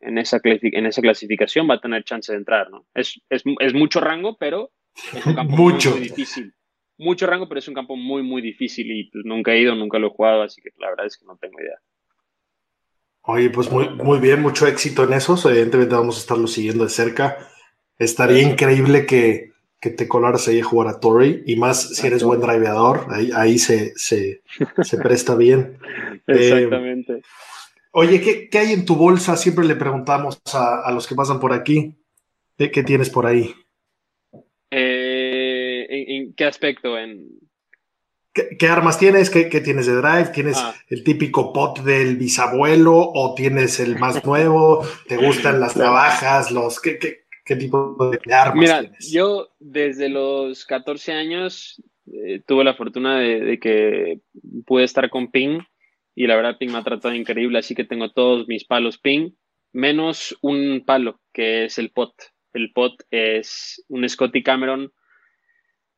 [SPEAKER 3] en, esa, en esa clasificación va a tener chance de entrar, ¿no? Es, es, es mucho rango, pero es un campo
[SPEAKER 2] mucho.
[SPEAKER 3] Muy, difícil. mucho rango, pero es un campo muy, muy difícil y pues, nunca he ido, nunca lo he jugado, así que la verdad es que no tengo idea.
[SPEAKER 2] Oye, pues muy, muy bien, mucho éxito en eso. Evidentemente vamos a estarlo siguiendo de cerca. Estaría increíble que, que te colaras ahí a jugar a Torrey, y más si eres buen driveador, ahí, ahí se, se, se presta bien.
[SPEAKER 3] Exactamente.
[SPEAKER 2] Eh, oye, ¿qué, ¿qué, hay en tu bolsa? Siempre le preguntamos a, a los que pasan por aquí. ¿Qué, qué tienes por ahí?
[SPEAKER 3] Eh, ¿en, ¿en, qué aspecto? En...
[SPEAKER 2] ¿Qué, ¿Qué, armas tienes? ¿Qué, ¿Qué, tienes de drive? ¿Tienes ah. el típico pot del bisabuelo o tienes el más nuevo? ¿Te gustan las navajas? Los, ¿qué, qué, tipo de armas
[SPEAKER 3] Mira,
[SPEAKER 2] tienes?
[SPEAKER 3] yo desde los 14 años eh, tuve la fortuna de, de, que pude estar con Ping y la verdad Ping me ha tratado increíble, así que tengo todos mis palos Ping, menos un palo que es el pot. El pot es un Scotty Cameron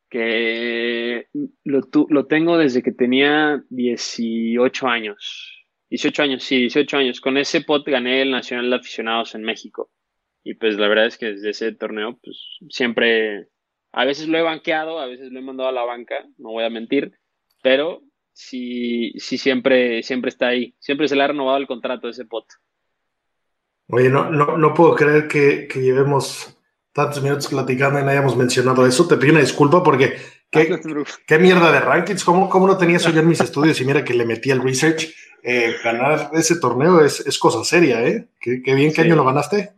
[SPEAKER 3] que lo, lo, tengo desde que tenía 18 años. 18 años, sí, 18 años. Con ese pot gané el Nacional de Aficionados en México. Y pues la verdad es que desde ese torneo, pues siempre, a veces lo he banqueado, a veces lo he mandado a la banca, no voy a mentir, pero sí, sí siempre, siempre está ahí. Siempre se le ha renovado el contrato de ese pot.
[SPEAKER 2] Oye, no, no, no puedo creer que, que, llevemos tantos minutos platicando y no hayamos mencionado eso. Te pido una disculpa porque qué, qué mierda de rankings. ¿Cómo, ¿Cómo, no tenía eso yo en mis estudios? Y mira que le metí el research. Eh, ganar ese torneo es, es, cosa seria, ¿eh? Qué, qué bien, ¿qué sí. año lo ganaste?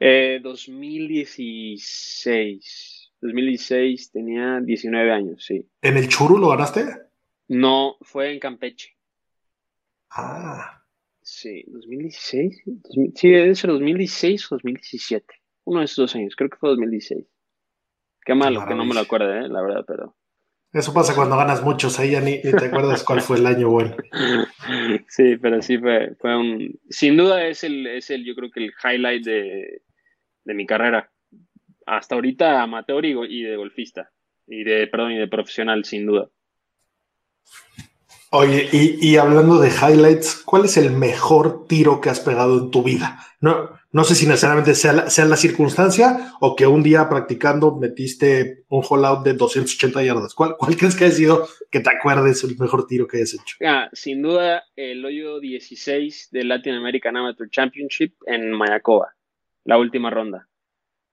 [SPEAKER 3] Eh, 2016. 2016 tenía 19 años, sí.
[SPEAKER 2] ¿En el Churu lo ganaste?
[SPEAKER 3] No, fue en Campeche.
[SPEAKER 2] Ah.
[SPEAKER 3] Sí, 2016. Sí, debe ser 2016 o 2017. Uno de esos dos años, creo que fue 2016. Qué malo, que no me lo acuerdo, ¿eh? la verdad, pero.
[SPEAKER 2] Eso pasa cuando ganas muchos, ahí ya ni, ni te acuerdas cuál fue el año bueno.
[SPEAKER 3] Sí, pero sí fue, fue un. Sin duda es el, es el, yo creo que el highlight de, de mi carrera. Hasta ahorita amateur y, y de golfista. Y de, perdón, y de profesional, sin duda.
[SPEAKER 2] Oye, y, y, hablando de highlights, ¿cuál es el mejor tiro que has pegado en tu vida? No, no sé si necesariamente sea la, sea la circunstancia o que un día practicando metiste un hole out de 280 yardas. ¿Cuál, ¿Cuál, crees que ha sido que te acuerdes el mejor tiro que hayas hecho?
[SPEAKER 3] Ah, sin duda, el hoyo 16 del Latin American Amateur Championship en Mayacoba, la última ronda.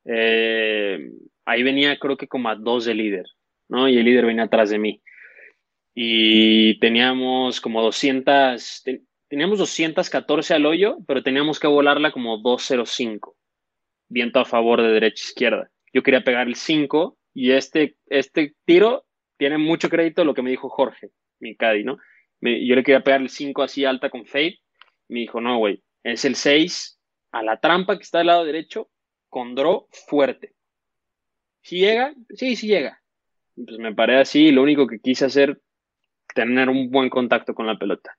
[SPEAKER 3] Eh, ahí venía, creo que como a dos de líder, ¿no? Y el líder venía atrás de mí y teníamos como 200, teníamos 214 al hoyo, pero teníamos que volarla como 205, viento a favor de derecha-izquierda. Yo quería pegar el 5 y este, este tiro tiene mucho crédito lo que me dijo Jorge, mi caddy, ¿no? Me, yo le quería pegar el 5 así alta con fade, me dijo, no, güey, es el 6 a la trampa que está del lado derecho con draw fuerte. Si llega, sí, sí llega. Pues me paré así y lo único que quise hacer tener un buen contacto con la pelota.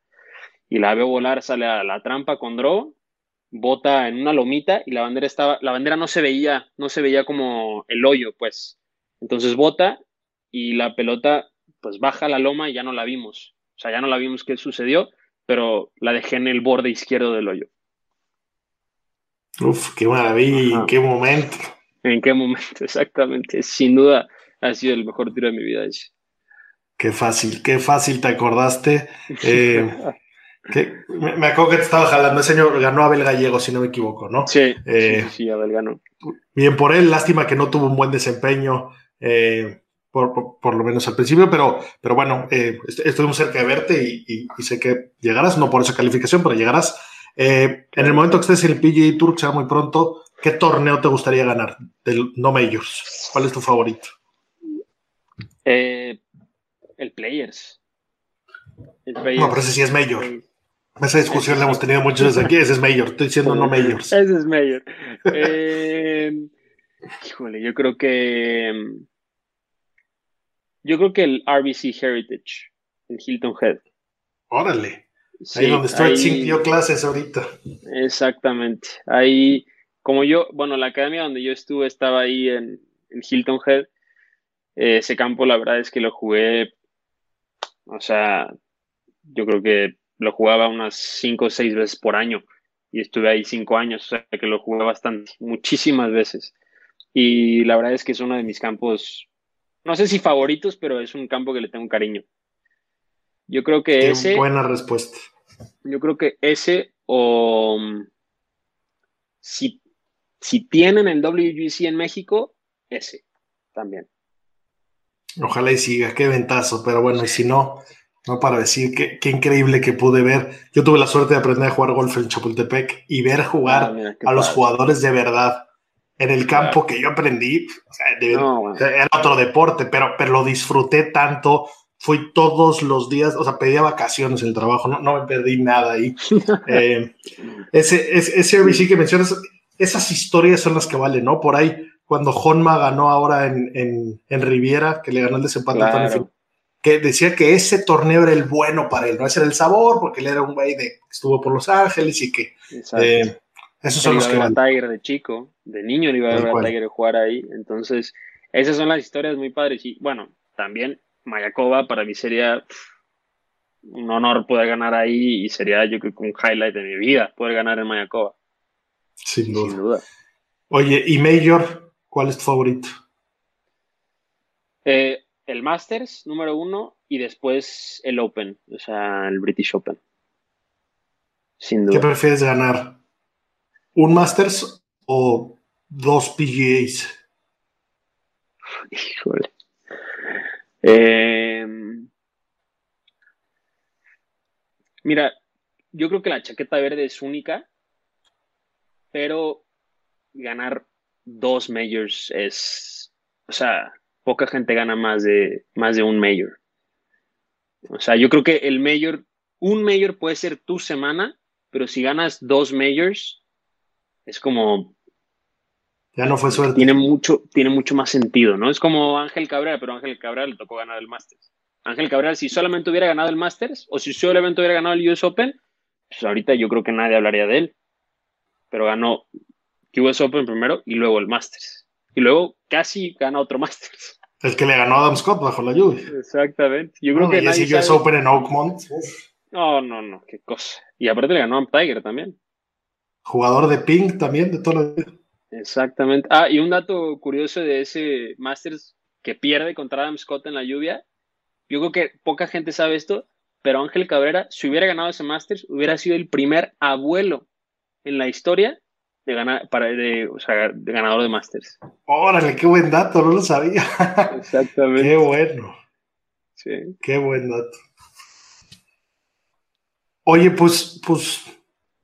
[SPEAKER 3] Y la veo volar, sale a la trampa con draw, bota en una lomita y la bandera estaba, la bandera no se veía, no se veía como el hoyo, pues. Entonces bota y la pelota pues baja la loma y ya no la vimos. O sea, ya no la vimos qué sucedió, pero la dejé en el borde izquierdo del hoyo.
[SPEAKER 2] Uf, qué maravilla, en qué momento.
[SPEAKER 3] En qué momento, exactamente. Sin duda ha sido el mejor tiro de mi vida ese.
[SPEAKER 2] Qué fácil, qué fácil te acordaste. Eh, que, me acuerdo que te estaba jalando. Ese señor ganó Abel Gallego, si no me equivoco, ¿no?
[SPEAKER 3] Sí, eh, sí, sí, Abel ganó.
[SPEAKER 2] Bien por él, lástima que no tuvo un buen desempeño, eh, por, por, por, lo menos al principio, pero, pero bueno, eh, estuvimos cerca de verte y, y, y, sé que llegarás, no por esa calificación, pero llegarás. En el momento que estés en el PGA Tour, que sea muy pronto, ¿qué torneo te gustaría ganar del no majors? ¿Cuál es tu favorito?
[SPEAKER 3] Eh, el Players.
[SPEAKER 2] El players. No, pero ese sí es Mayor. Esa discusión la hemos tenido muchas veces aquí. Ese es Mayor. Estoy diciendo no Mayors.
[SPEAKER 3] Ese es Mayor. eh, híjole, yo creo que. Yo creo que el RBC Heritage, el Hilton Head.
[SPEAKER 2] Órale. Sí, ahí donde Sink dio clases ahorita.
[SPEAKER 3] Exactamente. Ahí, como yo, bueno, la academia donde yo estuve estaba ahí en, en Hilton Head. Eh, ese campo, la verdad es que lo jugué o sea, yo creo que lo jugaba unas cinco o seis veces por año y estuve ahí cinco años, o sea que lo jugué bastante, muchísimas veces. Y la verdad es que es uno de mis campos no sé si favoritos, pero es un campo que le tengo un cariño. Yo creo que
[SPEAKER 2] Qué
[SPEAKER 3] ese,
[SPEAKER 2] buena respuesta.
[SPEAKER 3] yo creo que ese o mm, si, si tienen el WGC en México, ese también.
[SPEAKER 2] Ojalá y siga, qué ventazo, pero bueno, y si no, no para decir qué, qué increíble que pude ver. Yo tuve la suerte de aprender a jugar golf en Chapultepec y ver jugar
[SPEAKER 3] Ah, mira,
[SPEAKER 2] a los jugadores de verdad en el campo que yo aprendí. o sea, de-
[SPEAKER 3] No, bueno.
[SPEAKER 2] era otro deporte, pero, pero lo disfruté tanto. Fui todos los días, o sea, pedía vacaciones en el trabajo, no, no me perdí nada ahí. Eh, ese, ese, ese RBC que mencionas, esas historias son las que valen, ¿no? Por ahí, cuando Honma ganó ahora en, en, en Riviera, que le ganó el desempate a Tony
[SPEAKER 3] Claro.
[SPEAKER 2] Que decía que ese torneo era el bueno para él, no ese era el sabor, porque él era un güey de que estuvo por Los Ángeles y que eh, esos son
[SPEAKER 3] Él
[SPEAKER 2] los
[SPEAKER 3] iba
[SPEAKER 2] que
[SPEAKER 3] a ver
[SPEAKER 2] valen.
[SPEAKER 3] a Tiger de chico, de niño le iba a ver a. Tiger jugar ahí. Entonces, esas son las historias muy padres. Y bueno, también Mayakoba para mí sería pff, un honor poder ganar ahí y sería yo creo que un highlight de mi vida poder ganar en Mayakoba,
[SPEAKER 2] Sin duda.
[SPEAKER 3] sin duda.
[SPEAKER 2] Oye, y Major, ¿cuál es tu favorito?
[SPEAKER 3] Eh, el Masters número uno y después el Open, o sea, el British Open. Sin
[SPEAKER 2] ¿Qué
[SPEAKER 3] duda.
[SPEAKER 2] prefieres ganar? ¿Un Masters o dos PGAs?
[SPEAKER 3] Híjole. Eh, mira, yo creo que la chaqueta verde es única, pero ganar dos majors es, o sea, poca gente gana más de, más de un major. O sea, yo creo que el major, un major puede ser tu semana, pero si ganas dos majors, es como
[SPEAKER 2] Ya no fue suerte.
[SPEAKER 3] tiene mucho, tiene mucho más sentido, ¿no? Es como Ángel Cabrera, pero Ángel Cabrera le tocó ganar el Masters. Ángel Cabrera, si solamente hubiera ganado el Masters o si solamente hubiera ganado el US Open, pues ahorita yo creo que nadie hablaría de él. Pero ganó US Open primero y luego el Masters. Y luego casi gana otro Masters.
[SPEAKER 2] El que le ganó a Adam Scott bajo la lluvia.
[SPEAKER 3] Exactamente. Yo creo
[SPEAKER 2] No,
[SPEAKER 3] que
[SPEAKER 2] y
[SPEAKER 3] nadie
[SPEAKER 2] ese US
[SPEAKER 3] sabe-
[SPEAKER 2] Open en Oakmont.
[SPEAKER 3] No, no, no, qué cosa. Y aparte le ganó a Tiger también.
[SPEAKER 2] Jugador de ping también de toda la vida.
[SPEAKER 3] Exactamente. Ah, y un dato curioso de ese Masters que pierde contra Adam Scott en la lluvia. Yo creo que poca gente sabe esto, pero Ángel Cabrera, si hubiera ganado ese Masters, hubiera sido el primer abuelo en la historia de ganar, para, de, o sea, de ganador de Masters.
[SPEAKER 2] Órale, qué buen dato, no lo sabía.
[SPEAKER 3] Exactamente.
[SPEAKER 2] qué bueno,
[SPEAKER 3] Sí.
[SPEAKER 2] qué buen dato. Oye, pues, pues,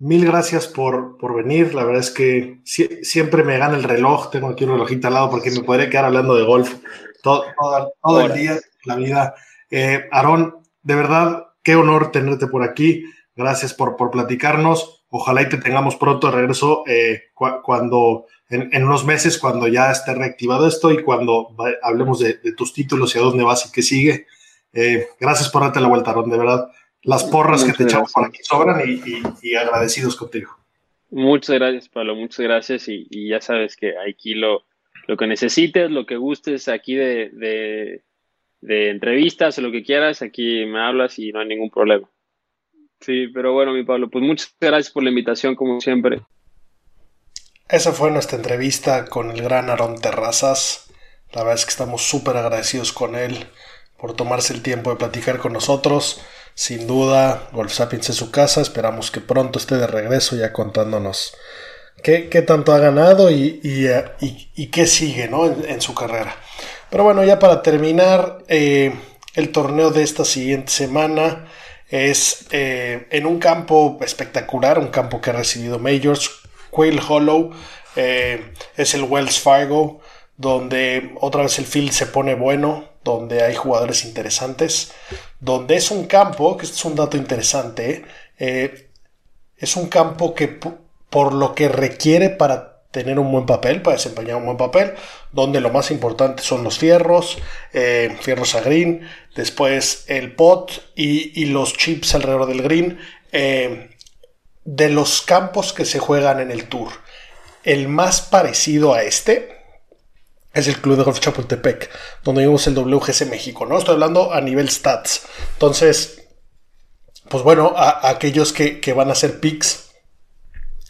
[SPEAKER 2] mil gracias por, por venir. La verdad es que sie- siempre me gana el reloj. Tengo aquí un relojito al lado porque me podría quedar hablando de golf todo, todo- todo el día, la vida. Eh, Aarón, de verdad, qué honor tenerte por aquí. Gracias por, por platicarnos. Ojalá y te tengamos pronto de regreso eh, cu- cuando, en, en unos meses, cuando ya esté reactivado esto y cuando hablemos de, de tus títulos y a dónde vas y qué sigue. Eh, gracias por darte la vuelta, Aarón, de verdad. Las porras que
[SPEAKER 3] Muchas
[SPEAKER 2] te echamos por
[SPEAKER 3] gracias.
[SPEAKER 2] aquí sobran y, y- y agradecidos contigo.
[SPEAKER 3] Muchas gracias, Pablo, muchas gracias. Y, y ya sabes que aquí lo, lo que necesites, lo que gustes aquí de, de, de entrevistas o lo que quieras, aquí me hablas y no hay ningún problema. Sí, pero bueno, mi Pablo, pues muchas gracias por la invitación, como siempre.
[SPEAKER 1] Esa fue nuestra entrevista con el gran Aarón Terrazas. La verdad es que estamos súper agradecidos con él por tomarse el tiempo de platicar con nosotros. Sin duda, Golf Sapiens es su casa. Esperamos que pronto esté de regreso ya contándonos qué, qué tanto ha ganado y, eh, qué sigue ¿no? en, su carrera. Pero bueno, ya para terminar, eh, el torneo de esta siguiente semana es eh, en un campo espectacular, un campo que ha recibido majors, Quail Hollow, es el Wells Fargo, donde otra vez el field se pone bueno, donde hay jugadores interesantes, donde es un campo, que este es un dato interesante, eh, es un campo que por lo que requiere para tener un buen papel, para desempeñar un buen papel, donde lo más importante son los fierros, eh, fierros a green, después el pot y, y los chips alrededor del green, eh, de los campos que se juegan en el tour. El más parecido a este es el Club de Golf Chapultepec, donde vimos el WGC México, ¿no? Estoy hablando a nivel stats. Entonces, pues bueno, a, aquellos que, que van a hacer picks,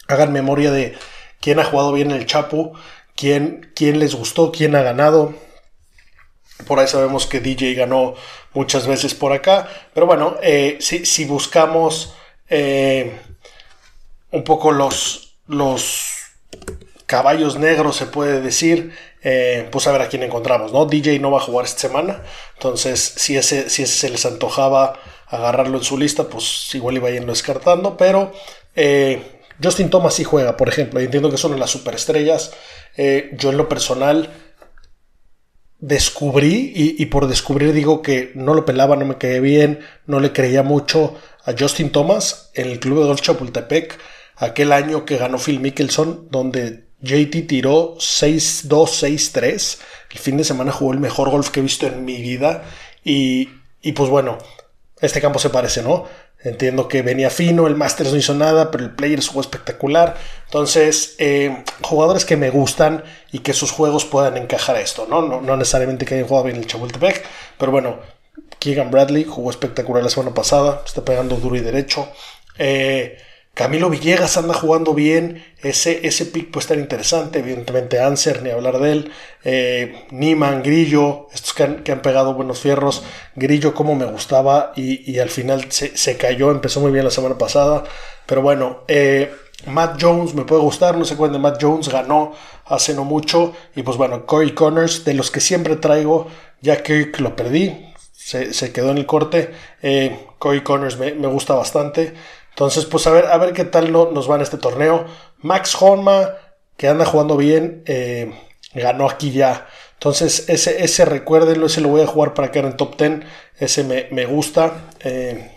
[SPEAKER 1] hagan memoria de quién ha jugado bien en el Chapu, quién, quién les gustó, quién ha ganado.
[SPEAKER 2] Por ahí sabemos que DJ ganó muchas veces por acá. Pero bueno, eh, si, buscamos eh, un poco los, los caballos negros, se puede decir, eh, pues a ver a quién encontramos, ¿no? DJ no va a jugar esta semana. Entonces, si ese, si ese se les antojaba agarrarlo en su lista, pues igual iba yendo descartando. Pero Justin Thomas sí juega, por ejemplo. entiendo que son las superestrellas. yo en lo personal descubrí, y, por descubrir digo que no lo pelaba, no me quedé bien, no le creía mucho a Justin Thomas en el club de golf Chapultepec, aquel año que ganó Phil Mickelson, donde JT tiró 6-2, 6-3. El fin de semana jugó el mejor golf que he visto en mi vida. Y, y pues bueno, este campo se parece, ¿no? Entiendo que venía fino, el Masters no hizo nada, pero el Players jugó espectacular. Entonces, eh, jugadores que me gustan y que sus juegos puedan encajar a esto, ¿no? No, necesariamente que hayan jugado bien el Chapultepec, pero bueno, Keegan Bradley jugó espectacular la semana pasada, está pegando duro y derecho. Eh, Camilo Villegas anda jugando bien. Ese, ese pick puede estar interesante. Evidentemente, Anser, ni hablar de él. Eh, Niman, Grillo, estos que han, pegado buenos fierros. Grillo, como me gustaba. Y, al final se, cayó. Empezó muy bien la semana pasada. Pero bueno, eh, Matt Jones me puede gustar. No sé cuándo Matt Jones ganó hace no mucho. Y pues bueno, Corey Connors, de los que siempre traigo. Ya que lo perdí. Se, quedó en el corte. Eh, Corey Connors me, me gusta bastante. Entonces, pues a ver, a ver qué tal nos va en este torneo. Max Honma, que anda jugando bien, eh, ganó aquí ya. Entonces, ese, ese recuérdenlo, ese lo voy a jugar para quedar en top 10. Ese me, gusta. Eh,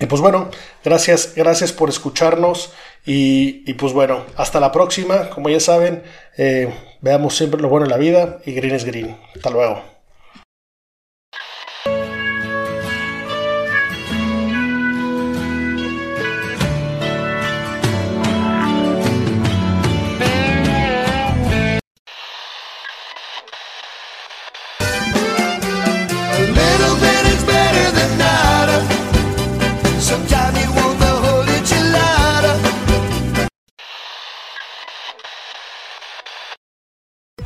[SPEAKER 2] y pues bueno, gracias, gracias por escucharnos. Y, pues bueno, hasta la próxima. Como ya saben, eh, veamos siempre lo bueno en la vida y green es green. Hasta luego.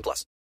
[SPEAKER 4] 18 plus.